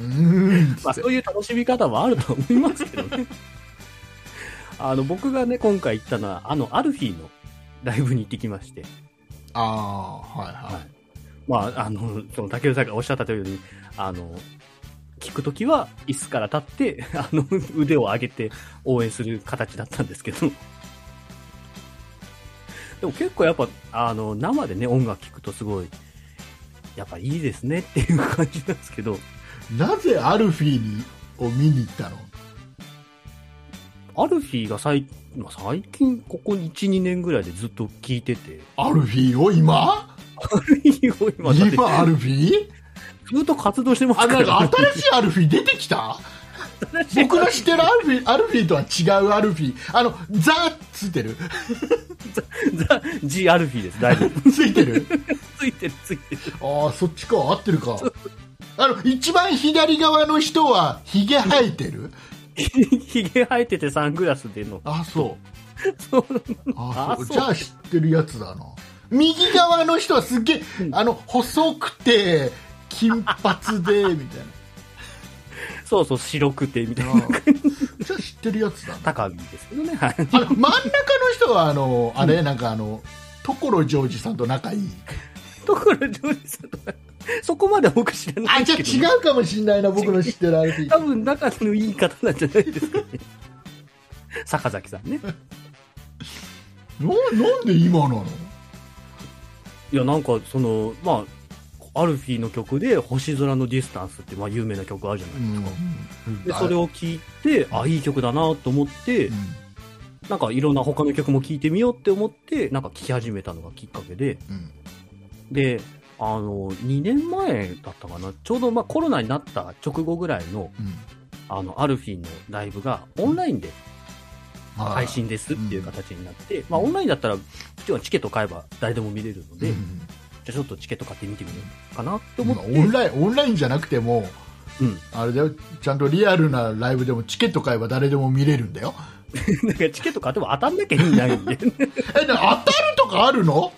うーん。まあそういう楽しみ方もあると思いますけどね。あの、僕がね、今回行ったのは、あの、アルフィーのライブに行ってきまして。ああはいはい、はい。まあ、あの、その、竹内さんがおっしゃったように、あの、聞くときは椅子から立って、あの、腕を上げて応援する形だったんですけど。でも結構やっぱ、あの、生でね、音楽聴くとすごい、やっぱいいですねっていう感じなんですけど、なぜアルフィーにを見に行ったの？アルフィーが最まあ最近、ここ1、2年ぐらいでずっと聴いてて、アルフィーを今？アルフィーを今、今アルフィー？ずっと活動してますあから、なんか新しいアルフィー出てきた？僕の知ってるアルフィー。アルフィーとは違うアルフィー。あのザっつってる？ザ・ジ・アルフィーです、大丈夫。ついてる？ついてる、ついてる。ああそっちか。合ってるか。あの一番左側の人はヒゲ生えてる？ひげ生えててサングラスでの。あそう。そうあそう。あそう。じゃあ知ってるやつだな。右側の人はすっげえあの細くて金髪でみたいそうそう、白くて、みたいなな。あじゃあ知ってるやつだな高木ですけどね。はい。あの真ん中の人はあのあれ、なんかあの所ジョージさんと仲いいところ、ジョージさんとか、そこまで僕知らなあじゃあいですけど、違うかもしれないな僕の知ってるアルフィー多分仲のいい方なんじゃないですかね。坂崎さんね。ななんで今なの？いや、なんか、その、まあ、アルフィーの曲で、星空のディスタンスって、まあ、有名な曲あるじゃないですか。うんで、それを聞いて、あ、いい曲だなと思って、うん。なんかいろんな他の曲も聴いてみようって思って、なんか聴き始めたのがきっかけで、うん。で、あの、2年前だったかな、ちょうどまあコロナになった直後ぐらいの、うん。あの、アルフィーのライブがオンラインではい配信ですっていう形になって、まあオンラインだったら、チケット買えば誰でも見れるので、うんじゃあちょっとチケット買って見てみようかなって思って、まあオンラインオンラインじゃなくてもうん。あれだよちゃんとリアルなライブでもチケット買えば誰でも見れるんだよ なんかチケット買っても当たんなきゃいいんだ。えで当たるとかあるの？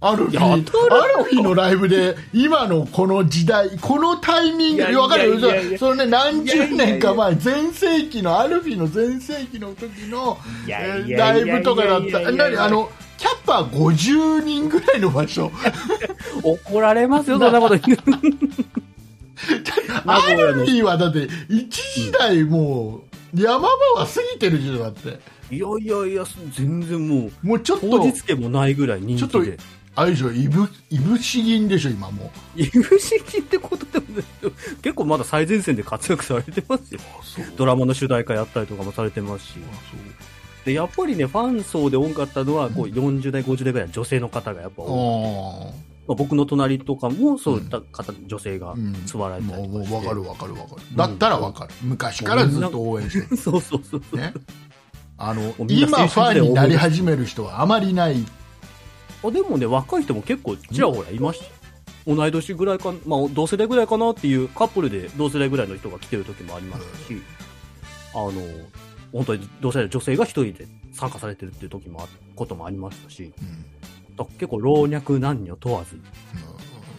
アルフィーアルフィーのライブで今のこの時代このタイミングわかる？そのね何十年かい前全盛期のアルフィーの全盛期の時のライブとかだった。あのキャッパー50人ぐらいの場所。怒られますよ、そんなこと言う。名アルフィーはだって一時代もう山場は過ぎてるじゃんだって。いやいやいや、全然もう、もうちょっと当日券もないぐらい人ちょっと気で。あれでしょいぶいぶし銀でしょ今もう。いぶし銀ってことでも結構まだ最前線で活躍されてますよ。ドラマの主題歌やったりとかもされてますし。で、やっぱりね、ファン層で多かったのは、こう、40代、50代ぐらいの女性の方がやっぱ多い、あまあ、僕の隣とかもそういった方、女性が座られたりもう分かる分かる分かる。だったら分かる、昔からずっと応援してる。そうそうそう。ね。あの今ファンになり始める人はあまりないあでもね、若い人も結構ちらほらいました。同い年ぐらいか、まあ、同世代ぐらいかなっていうカップルで同世代ぐらいの人が来てる時もありましたし、あの、本当に同世代の女性が一人で参加されてるっていう時もあ、こともありましたし、うん。だ結構老若男女問わず、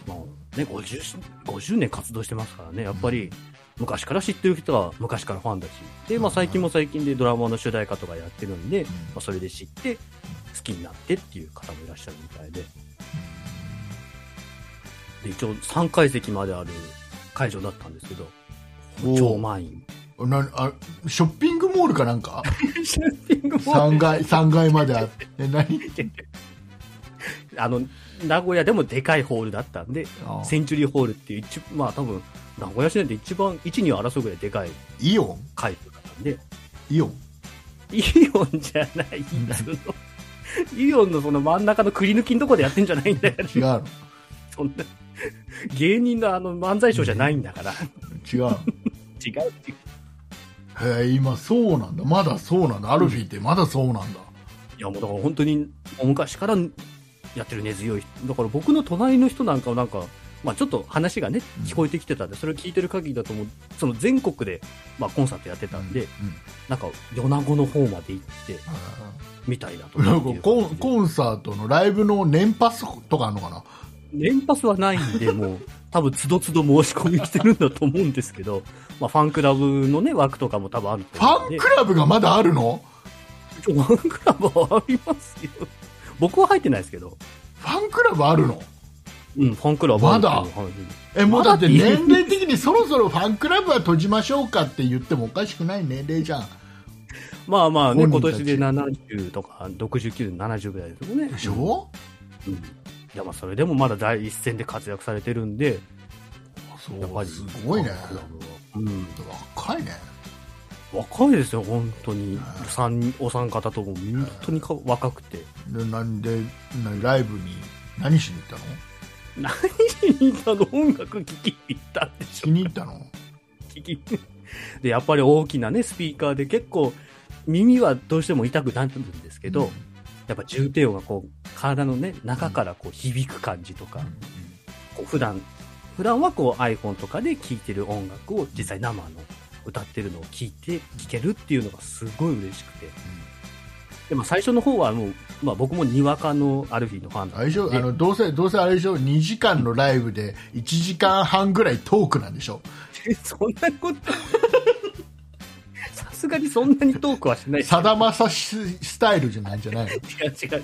まあね、50, 50年活動してますからね、やっぱり昔から知ってる人は昔からファンだし、で、まあ最近も最近でドラマの主題歌とかやってるんで、まあそれで知って、好きになってっていう方もいらっしゃるみたいで、で、一応3階席まである会場だったんですけど、超満員。なあショッピングモールかなんか？ショッピングモール。3階三階まであってえ何？あの、名古屋でもでかいホールだったんで、あセンチュリーホールっていう一、まあ多分、名古屋市内で一番、1、2を争うぐらいでかいイオン？会場だったんで、イオン？イオンじゃない。イオンのその真ん中のくり抜きのとこでやってんじゃないんだよ。違うの。そんな、芸人のあの漫才ショーじゃないんだから。違うの。違うっていう。へえ今そうなんだ。まだそうなんだ。アルフィーってまだそうなんだ、いやもうだから本当に、昔からやってる根強い人。だから僕の隣の人なんかはなんか、まあちょっと話がね、聞こえてきてたんで、それを聞いてる限りだともう、その全国で、まあコンサートやってたんで、うんなんか、米子の方まで行って、みたいだとなんかコンコンサートのライブの年パスとかあるのかな？年パスはないんで、もう、多分、つどつど申し込みしてるんだと思うんですけど、まあ、ファンクラブのね、枠とかも多分あるとフ。ァンクラブがまだあるの？ファンクラブはありますよ。僕は入ってないですけど、ファンクラブあるの？うん、ファンクラブはある。っていう話えもうだって。まだ年齢的にそろそろファンクラブは閉じましょうかって言ってもおかしくない年齢じゃん。まあまあね、今年で70とか、69、70ぐらいですよね。でしょ、うん。いや、まあ、それでもまだ第一線で活躍されてるんで、そう。やっぱり。すごいね。うん。若いね若いですよ、本当に。三お三方とも、本当にか若くて。でなんでなライブに何しに行ったの？何しに行ったの？音楽聴きに行ったんでしょ気に入ったの？聞き。で、やっぱり大きなね、スピーカーで結構、耳はどうしても痛くなるんですけど、やっぱ重低音がこう、体のね、中からこう響く感じとか、こう普段、普段はこう iPhone とかで聴いてる音楽を実際生の歌ってるのを聴いて聴けるっていうのがすごい嬉しくて。でも最初の方はもう、まあ僕もにわかのアルフィーのファンで。しょ？あのどうせどうせあれでしょ？2時間のライブで1時間半ぐらいトークなんでしょ？そんなこと、さすがにそんなにトークはしない。さだまさしスタイルじゃない？んじゃないの？違う違う違う。違う。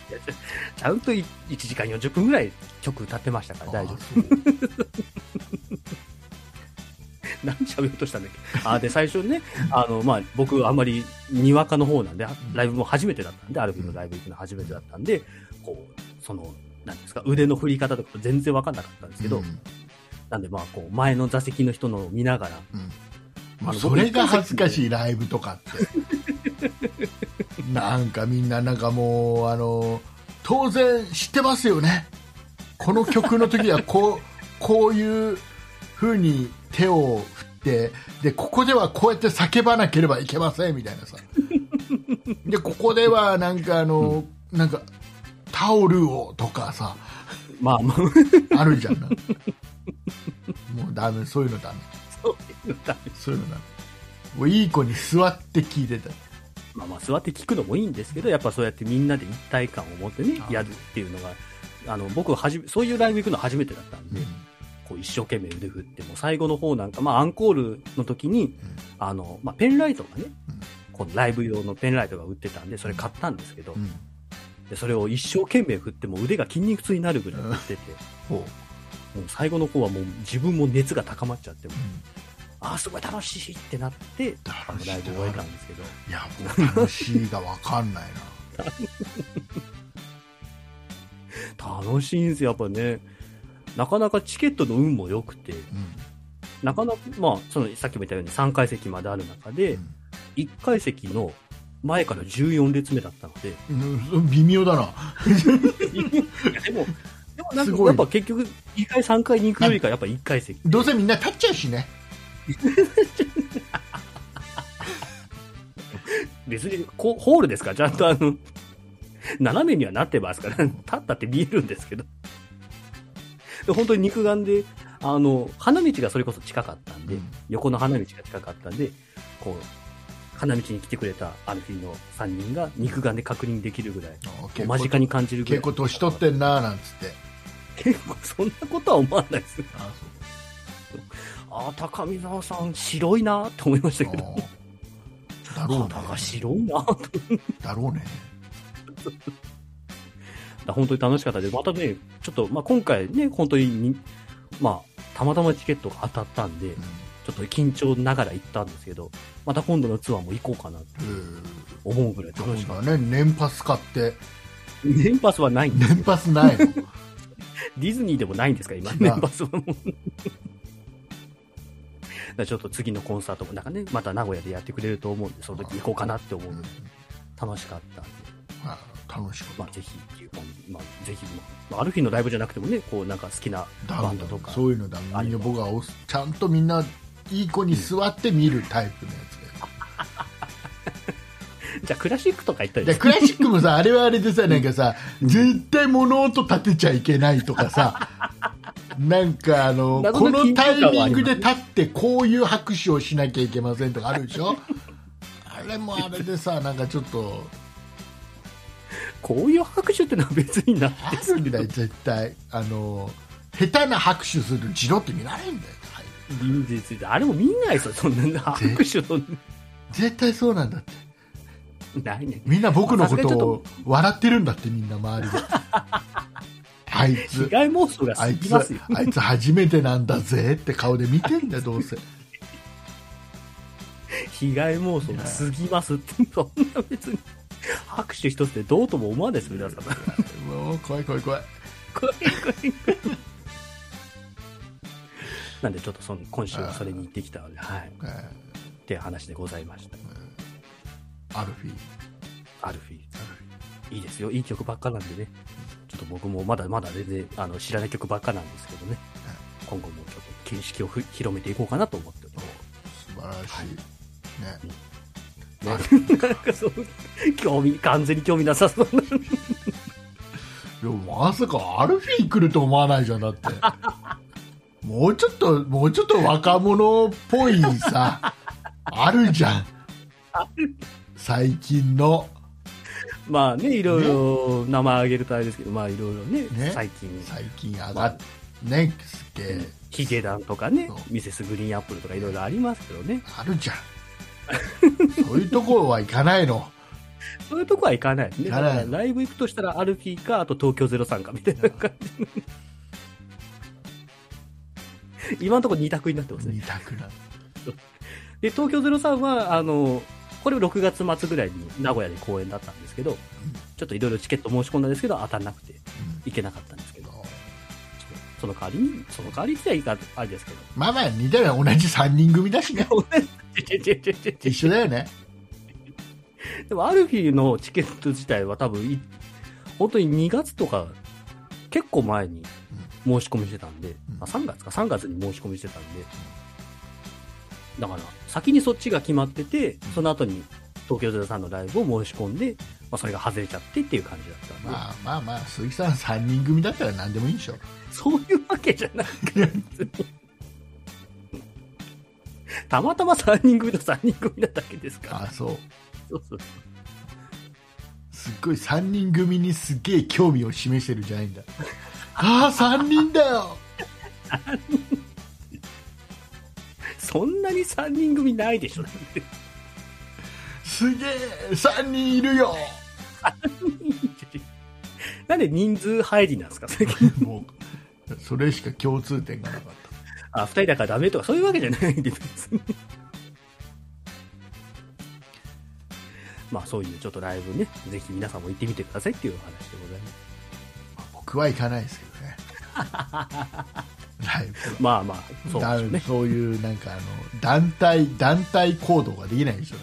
ちゃんと1時間40分ぐらい曲歌ってましたから大丈夫。夫 何喋ろうとしたんだっけ？あ、で、最初ね、あの、まあ、僕、あんまり、にわかの方なんで、ライブも初めてだったんで、アルビのライブ行くの初めてだったんで、こう、その、なんですか、腕の振り方とか全然わかんなかったんですけど、うん。なんで、まあ、こう、前の座席の人のを見ながら、うん。まあ、それが恥ずかしいライブとかって。なんかみんななんかもうあの当然知ってますよね。この曲の時はこうこういう風に手を振ってでここではこうやって叫ばなければいけませんみたいなさ。でここではなんかあの、なんかタオルをとかさまあ、まあ、あるじゃんもうダメそういうのダメ。そういうのだそういうのダメ。もういい子に座って聞いてた。まあまあ、座って聞くのもいいんですけど、やっぱそうやってみんなで一体感を持ってねあ、やるっていうのが、あの、僕はじめ、そういうライブ行くの初めてだったんで、こう一生懸命腕振って、もう最後の方なんか、まあアンコールの時に、あの、まあペンライトがね、このライブ用のペンライトが売ってたんで、それ買ったんですけど、うん。でそれを一生懸命振っても腕が筋肉痛になるぐらい振ってて、もう最後の方はもう自分も熱が高まっちゃって、ああ、すごい楽しいってなって、あのライブを終えたんですけど、い。やもう楽しいが分かんないな。楽しいんですよ、やっぱね。なかなかチケットの運も良くて、うんなかなか、まあ、その、さっきも言ったように3階席まである中で、1階席の前から14列目だったので、うん微妙だな。でも、でもなんかやっぱ結局、2階、3階に行くよりか、やっぱ1階席。どうせみんな立っちゃうしね。別にこうホールですか？ら、ちゃんとあの、斜めにはなってますから、立ったって見えるんですけど。で本当に肉眼で、あの、花道がそれこそ近かったんで、うん横の花道が近かったんで、こう、花道に来てくれたアルフィーの3人が肉眼で確認できるぐらい、間近に感じるぐらい。結構年取ってんななんつって。結構そんなことは思わないです。あああ、高見沢さん、白いなって思いましたけど。だろう肌がね。白いなとだろうね。本当に楽しかったです。またね、ちょっと、まあ、今回ね、本当にに、まあ、たまたまチケットが当たったんで、うんちょっと緊張ながら行ったんですけど、また今度のツアーも行こうかなとえ思うぐらいー楽しかっそうだね、年パス買って、た。年パスはないんです。年パスないの？ディズニーでもないんですか、今。年パスはもう。ちょっと次のコンサートもなんかね、また名古屋でやってくれると思うんで、その時行こうかなって思う楽しかったんで、あ楽しかっまあぜひっていう感じ、まあぜひ、まあ、ある日のライブじゃなくてもね、こうなんか好きなた。バンドとか、そういうのだ。みんな僕はおすちゃんとみんないい子に座って見るタイプのやつだよ。じゃあクラシックとか行ったりでクラシックもさ、あれはあれでさ、なんかさ、絶対物音立てちゃいけないとかさ、なんかあの、謎このタイミングで立ってこういう拍手をしなきゃいけませんとかあるでしょ？あれもあれでさ、なんかちょっと、こういう拍手ってのは別になあるんだよ、絶対。あの、下手な拍手するジロって見られるんだよ。はいあれも見んないですよ、そんな拍手の、絶対そうなんだって。ないね。みんな僕のこととを笑ってるんだってみんな周りで。あい被つ、害妄想がぎますよ。、あいつ初めてなんだぜって顔で見てんだよ、どうせ。被害妄想が過ぎますって、そんな別に、拍手一つでどうとも思わないです、皆さん。もう怖い怖い怖い。怖い怖い怖いなんでちょっとその今週はそれに行ってきたので、はい。えっていう話でございました。ーアルフィー。アルフィー。いいですよ。いい曲ばっかなんでね。ちょっと僕もまだまだ全然あの知らない曲ばっかなんですけどね。今後もちょっと見識をふ広めていこうかなと思っております。素晴らしい。はいね。ね、なんかそう、興味、完全に興味なさそうな。でもまさかアルフィー来ると思わないじゃん、だって。もうちょっと、もうちょっと若者っぽいさ、あるじゃん。最近の。まあね、いろいろ名前挙げるとあれですけど、まあいろいろね、ね最近、最近上がっ、ね、すげえ、ヒゲダンとかねミセスグリーンアップルとかいろいろありますけどね。あるじゃん。そういうところは行かないの。そういうとこは行かないですね。行かないだからライブ行くとしたらアルフィーか、あと東京03かみたいな感じ。今のところ2択になってますね。二択な。で、東京03は、あの、これ6月末ぐらいに名古屋で公演だったんですけど、ちょっといろいろチケット申し込んだんですけど、当たんなくて行けなかったんですけど、その代わりに、その代わりって言ったらいいか、あれですけど。まあまあ似たような同じ3人組だしね。一緒だよね。でも、アルフィーのチケット自体は多分い、本当に2月とか、結構前に申し込みしてたんで、うん。あ3月か、3月に申し込みしてたんで、だから、先にそっちが決まってて、その後に東京03のライブを申し込んで、まあ、それが外れちゃってっていう感じだったんで、まあまあまあ、鈴木さん3人組だったら何でもいいでしょ。そういうわけじゃないから、別にたまたま3人組と3人組なだけですから。あそう。そうそうすっごい3人組にすっげえ興味を示してるんじゃないんだ。ああ、3人だよ そんなに3人組ないでしょ。すげえ !3 人いるよなんで人数入りなんですか最近 もう、それしか共通点がなかっあ、二人だからダメとかそういうわけじゃないんで、別に。まあそういうちょっとライブね、ぜひ皆さんも行ってみてくださいっていうお話でございます。た。僕くはいかないですけどねライブまあまあ、そうでね。そういうなんかあの団体団体行動ができないでしょ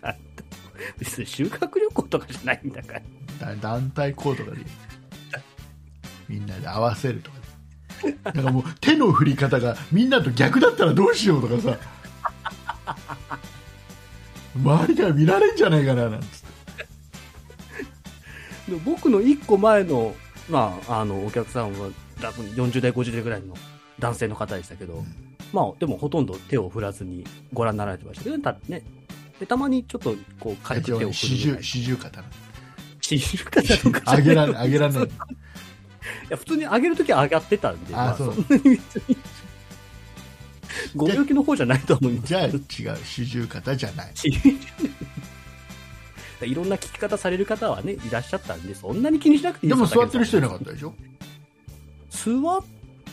別に修学旅行とかじゃないんだから。だ団体行動ができないみんなで合わせるとかねなんかもう手の振り方がみんなと逆だったらどうしようとかさ。周りから見られんじゃないかななんつって。で僕の一個前の、まあ、あの、お客さんは、多分40代、50代ぐらいの男性の方でしたけど、まあ、でもほとんど手を振らずにご覧になられてましたけど、たね。で、たまにちょっと、こう、軽く手を振る四十肩の。四十肩とか。じゃない上げられないいや、普通に上げるときは上がってたんで、まあ、あそう。そんなに別に、ご病気の方じゃないと思います。じゃあ違う四十肩じゃない。いろんな聞き方される方はね、いらっしゃったんで、そんなに気にしなくていいでも座ってる人いなかかったでしょ？座っ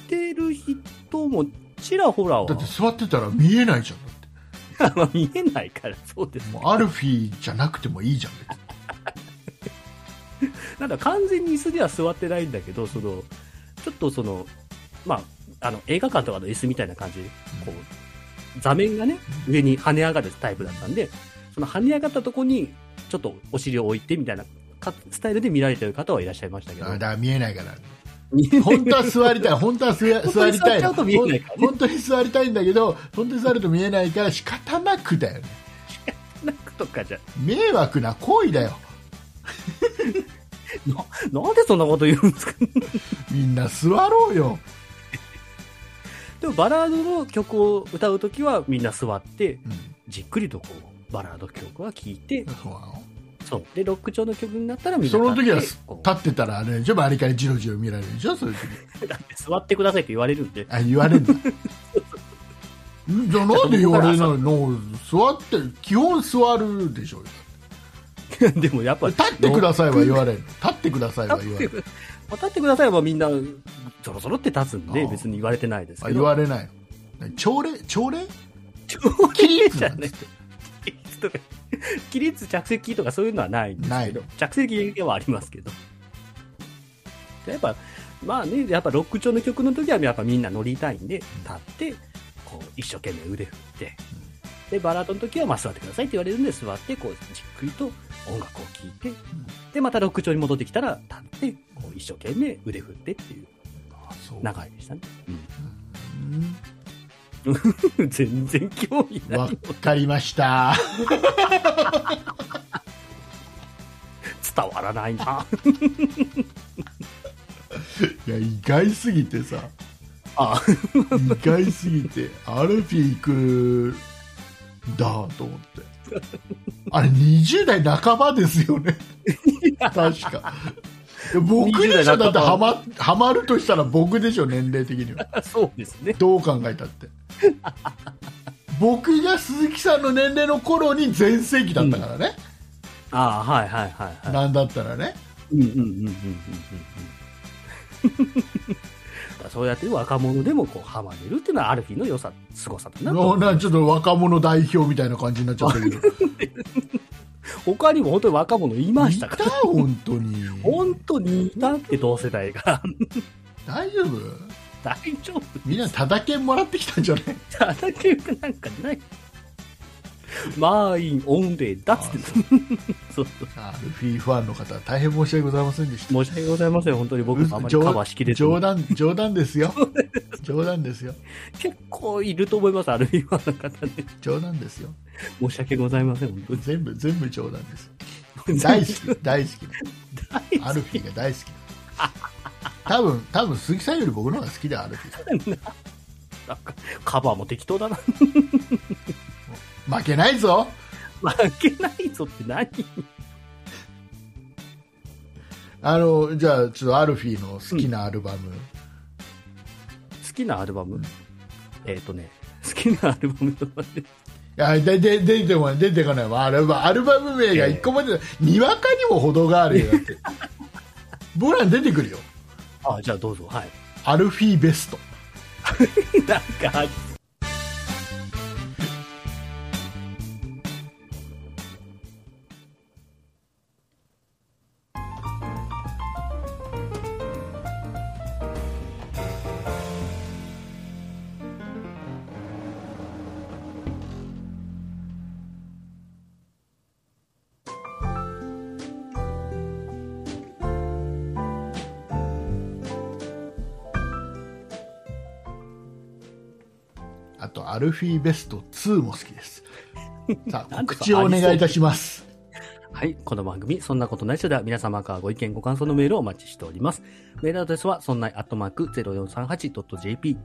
てる人もちらほらは。だって座ってたら見えないじゃん 見えないからそうです。てもうアルフィーじゃなくてもいいじゃん なんだ完全に椅子には座ってないんだけどそのちょっとそのまああの映画館とかの椅子みたいな感じ。でこう座面がね上に跳ね上がるタイプだったんでその跳ね上がったとこにちょっとお尻を置いてみたいなかスタイルで見られてる方はいらっしゃいましたけど。あだから見えないから。本当は座りたい。本当は座 座りたい本当に座りたいんだけど本当に座ると見えないから仕方なくだよね。なんかとかじゃ。迷惑な行為だよ なんでそんなこと言うんですか？みんな座ろうよ、でもバラードの曲を歌うときはみんな座ってうん、じっくりとこうバラード曲は聴いてそう。でロック調の曲になったらみんなその時は立ってたらあれでしょ？周りからジロジロ見られるでしょ？そういう時うだって座ってくださいって言われるんで。あ言われるんだ んじゃあなんで言われないの？座って基本座るでしょ？でもやっぱ立ってくださいは言われる立ってくださいは言われる立ってくださいはみんなそろそろって立つんで別に言われてないですあけど。言われないの？朝礼？朝礼？ちょ起立じゃない起立着席とかそういうのはないんですけどない。着席はありますけど。やっぱまあねやっぱロック調の曲の時はやっぱみんな乗りたいんで立ってこう一生懸命腕振ってでバラードの時はまあ座ってくださいって言われるんで座ってこうじっくりと音楽を聴いてでまたロック調に戻ってきたら立ってこう一生懸命腕振ってっていう流れでしたね、うん。うん、全然興味ない。わかりました。伝わらないな。いや意外すぎてさ。あ。意外すぎてアルフィー行くだと思って。あれ20代半ばですよね。確か。僕でしょ。20代半ば。だってハマるとしたら僕でしょ年齢的には。そうですね。どう考えたって。僕が鈴木さんの年齢の頃に全盛期だったからね、ああはいはいはいはい。なんだったらね。うんうんうんうんうんうんうんそうやって若者でもこうハマれるっていうのはアルフィーの良さ凄さだなと。なちょっと若者代表みたいな感じになっちゃったけど他にも本当に若者いましいたたから。本当に。本当にいたって同世代が。大丈夫？大丈夫みんなただけもらってきたんじゃない？ただけなんかない満員御礼だっつって。そう。そうアルフィーファンの方大変申し訳ございませんでした。申し訳ございません。本当に僕もあまりカバーしきれず冗談冗談ですよ。冗談ですよ。結構いると思いますアルフィーファンの方ね。冗談ですよ。申し訳ございません本当に。全部全部冗談です大好き大好きアルフィーが大好き多分多分鈴木さんより僕の方が好きだよアルフィー。なんかカバーも適当だな負けないぞ。負けないぞって何？あのじゃあちょっとアルフィーの好きなアルバム、好きなアルバム？えっ、とね好きなアルバムとかでいやでで出てこない出てこないわ。アルバアルバム名が一個も出てないにわかにも程があるよ。だって僕らに出てくるよあじゃあどうぞはいアルフィーベストなんかルフィーベスト2も好きです。さあ、告知をお願いいたします。はい。この番組、そんなことない人では皆様からご意見、ご感想のメールをお待ちしております。メールアドレスは、そんないアットマーク 0438.jp、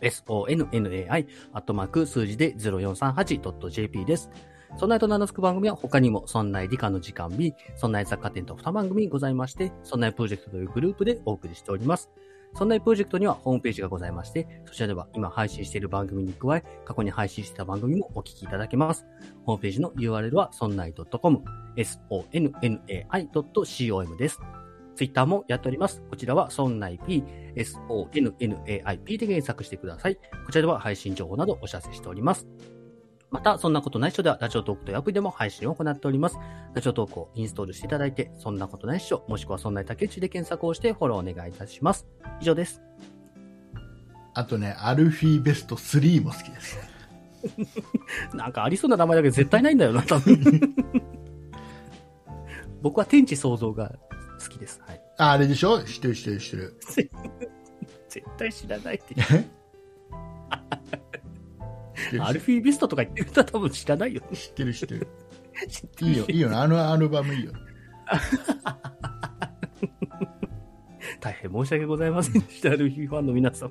sonnai アットマーク数字で 0438.jp です。そんないと名の付く番組は他にも、そんない理科の時間 B、そんない雑貨店と2番組ございまして、そんないプロジェクトというグループでお送りしております。そんなプロジェクトにはホームページがございまして、そちらでは今配信している番組に加え、過去に配信してた番組もお聞きいただけます。ホームページの URL は sonnai.com、sonnai.com です。ツイッターもやっております。こちらは sonnaip、sonnaip で検索してください。こちらでは配信情報などお知らせしております。また、そんなことない人では、ラジオトークというアプリでも配信を行っております。ラジオトークをインストールしていただいて、そんなことないっしょ、もしくはそんな竹内で検索をしてフォローお願いいたします。以上です。あとね、アルフィーベスト3も好きです。なんかありそうな名前だけど絶対ないんだよな、多分。僕は天地創造が好きです。はい。ああれでしょ？知ってる知ってる知ってる。絶対知らないって。アルフィーベストとか言ってる人は多分知らないよ。知ってる知ってる。いいよ、いいよね。あのアルバムいいよ。大変申し訳ございませんでした、アルフィーファンの皆様。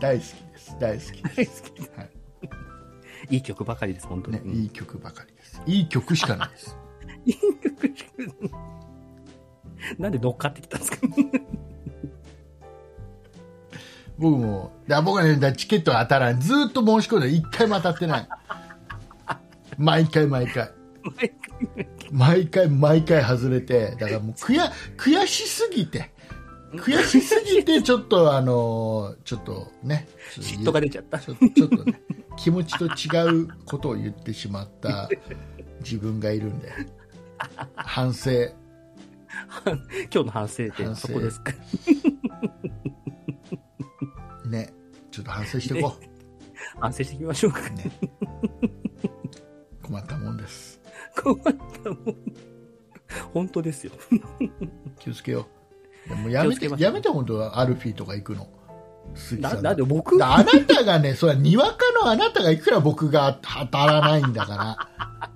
大好きです。大好き大。好きはいいい曲ばかりです、本当に。ね、うんいい曲ばかりです。いい曲しかないです。いい曲しかなんで乗っかってきたんですか？僕も、だ僕はね、だチケットが当たらん。ずーっと申し込んで、一回も当たってない。毎回毎回。毎回毎回外れて、だからもう悔悔しすぎて、悔しすぎて、ちょっとあのーちょっとね、嫉妬が出ちゃった。ちょちょっとね、気持ちと違うことを言ってしまった自分がいるんで、反省、今日の反省点そこですか。ね、ちょっと反省していこ 反省していきましょうか。う。ね、困ったもんです。困ったもん。本当ですよ。気をつけよう。いやもうやめて、やめて、本当はアルフィーとか行くの。ななんで僕？だあなたがね、それはにわかのあなたがいくら僕が当たらないんだから。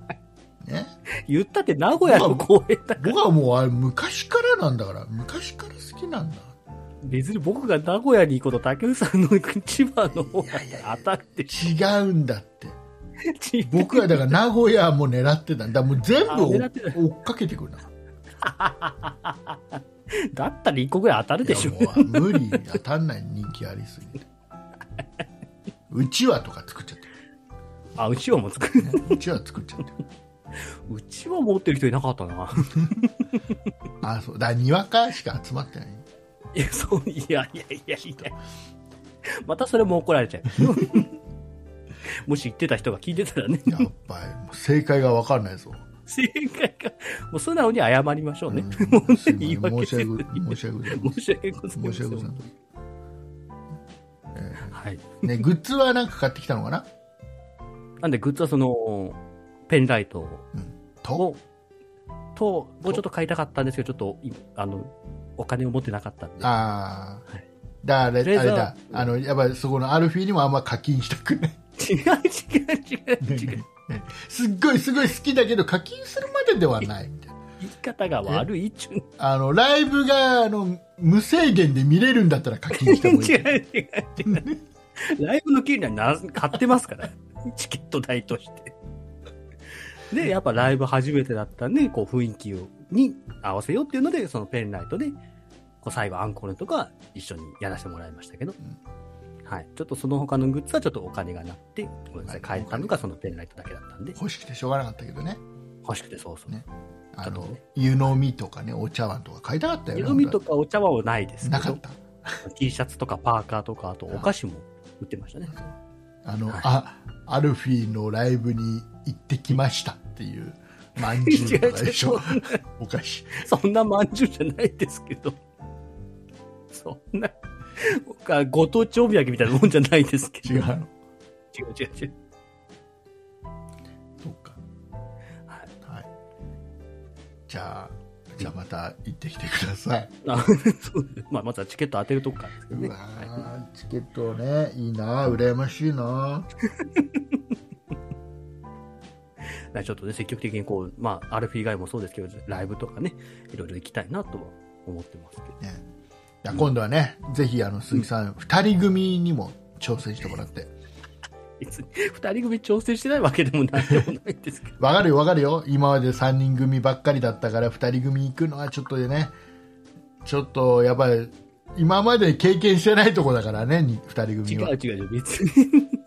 ね、言ったって名古屋の公園だから。僕はもうあれ昔からなんだから、昔から好きなんだ。別に僕が名古屋に行くこと竹内さんの千葉の方が当たって違うんだって。僕はだから名古屋も狙ってたんだ。もう全部あ追狙っかけてくるな。だったら一個ぐらい当たるでしょ。無理、当たんない人気ありすぎて。うちわとか作っちゃってあ、うちわも作る。る。うちわ作っちゃってる。うちわ持ってる人いなかったな。あ、そう。だにわかしか集まってない。いや、そう、いやいやいやいや。またそれも怒られちゃう。もし言ってた人が聞いてたらね、やっぱり、正解がわかんないぞ。正解が、もう素直に謝りましょうね。言い訳申し訳ごせずに申し訳ございま申し訳ございせん。ません。申し訳ございまはい。せん。ね、グッズはなんか買ってきたのかな？なんで、グッズはその、ペンライトと？を、と、もうちょっと買いたかったんですけど、ちょっと、いあの、お金を持ってなかったんで。ああはい。だからあれ、あれだ。あの、やっぱりそこのアルフィーにもあんま課金したくない。違う違う違う違う。すっごいすごい好きだけど課金するまでではないみたいな。言い方が悪いっちゅう。あの、ライブが、あの、無制限で見れるんだったら課金した方がいい。違う違う違う。ライブの権利はな買ってますから。チケット代として。で、やっぱライブ初めてだったんで、こう雰囲気をに合わせようっていうので、そのペンライトで、こう最後アンコールとか一緒にやらせてもらいましたけど、はい。ちょっとその他のグッズはちょっとお金がなって、ごめんなさい、買えたのがそのペンライトだけだったんで、欲しくてしょうがなかったけどね。欲しくてそうそう。ねあのね、湯飲みとかね、お茶碗とか買いたかったよね。湯飲みとかお茶碗はないですけどなかっ、た。T シャツとかパーカーとか、あとお菓子も売ってましたね。あの、はいあ、アルフィーのライブに行ってきましたっていう、まんじゅうとかでしょ。お菓子。そんなまんじゅうじゃないですけど。そんな、ご当地お土産みたいなもんじゃないですけど。違うの。違う違う違う。そうか。はいはい。じゃあ、じゃあまた行ってきてください。あそうまあ、まずはチケット当てるとこからですけどね。うわはーチケットね、いいな、羨ましいな。い、ちょっとね、積極的にこう、まあ、アルフィー以外もそうですけど、ライブとかね、いろいろ行きたいなとは思ってますけど。ね、いや今度はね、ぜひあの鈴木さん、二人組にも挑戦してもらって。別に、二人組調整してないわけでもなんでもないんですけど。わかるよ、わかるよ。今まで3人組ばっかりだったから、2人組行くのはちょっとね、ちょっとやっぱり、今まで経験してないとこだからね、に2人違組は。う違う違う、別に。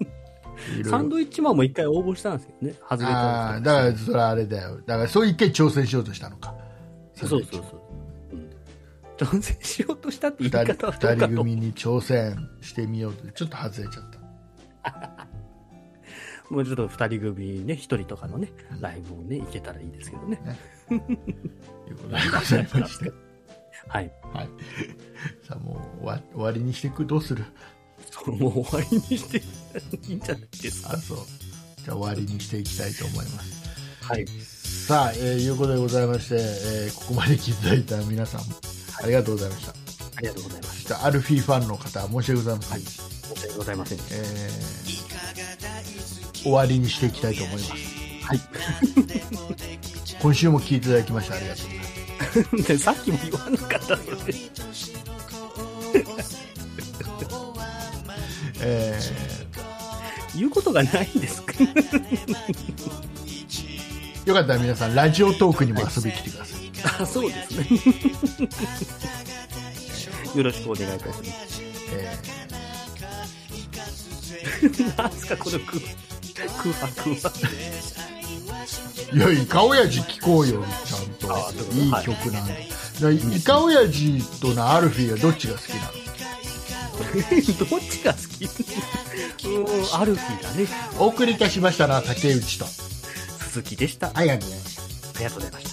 サンドイッチマンも一回応募したんですけどね、外れあたあ、だからそれはあれだよ。だからそう一回挑戦しようとしたのか。そうそうそう。うん。挑戦しようとしたって言い2方人はどうかと。二人組に挑戦してみようと、ちょっと外れちゃった。もうちょっと二人組ね、一人とかのね、ライブをね、行けたらいいですけどね。ということでございまして。はい。はい。さあもう終わ終わりにしていくどうする？そうもう終わりにしていいんじゃないですか？あ、。そう。じゃあ終わりにしていきたいと思います。はい。さあ、えーいうことでございまして、えーここまで聞いていただいた皆さんもありがとうございました。ありがとうございましてアルフィーファンの方、申し訳ございません。申し訳ございませんえー終わりにしていきたいと思います。た。はい。今週も聞いていただきましてありがとうございます。でさっきも言わなかったので。え言うことがないんですか？ー よかったら皆さん、ラジオトークにも遊びに来てください。あ、そうですね。よろしくお願いいたします。え なんすか、この空空白は。ーいや、イカオヤジ聞こうよ、ちゃんとと。いいはい曲なんで。だイカオヤジとなアルフィーはどっちが好きなの？どっちが好き？うん、アルフィーだね。お送りいたしましたのは竹内と。鈴木でした。ありがとうございます。ありがとうございました。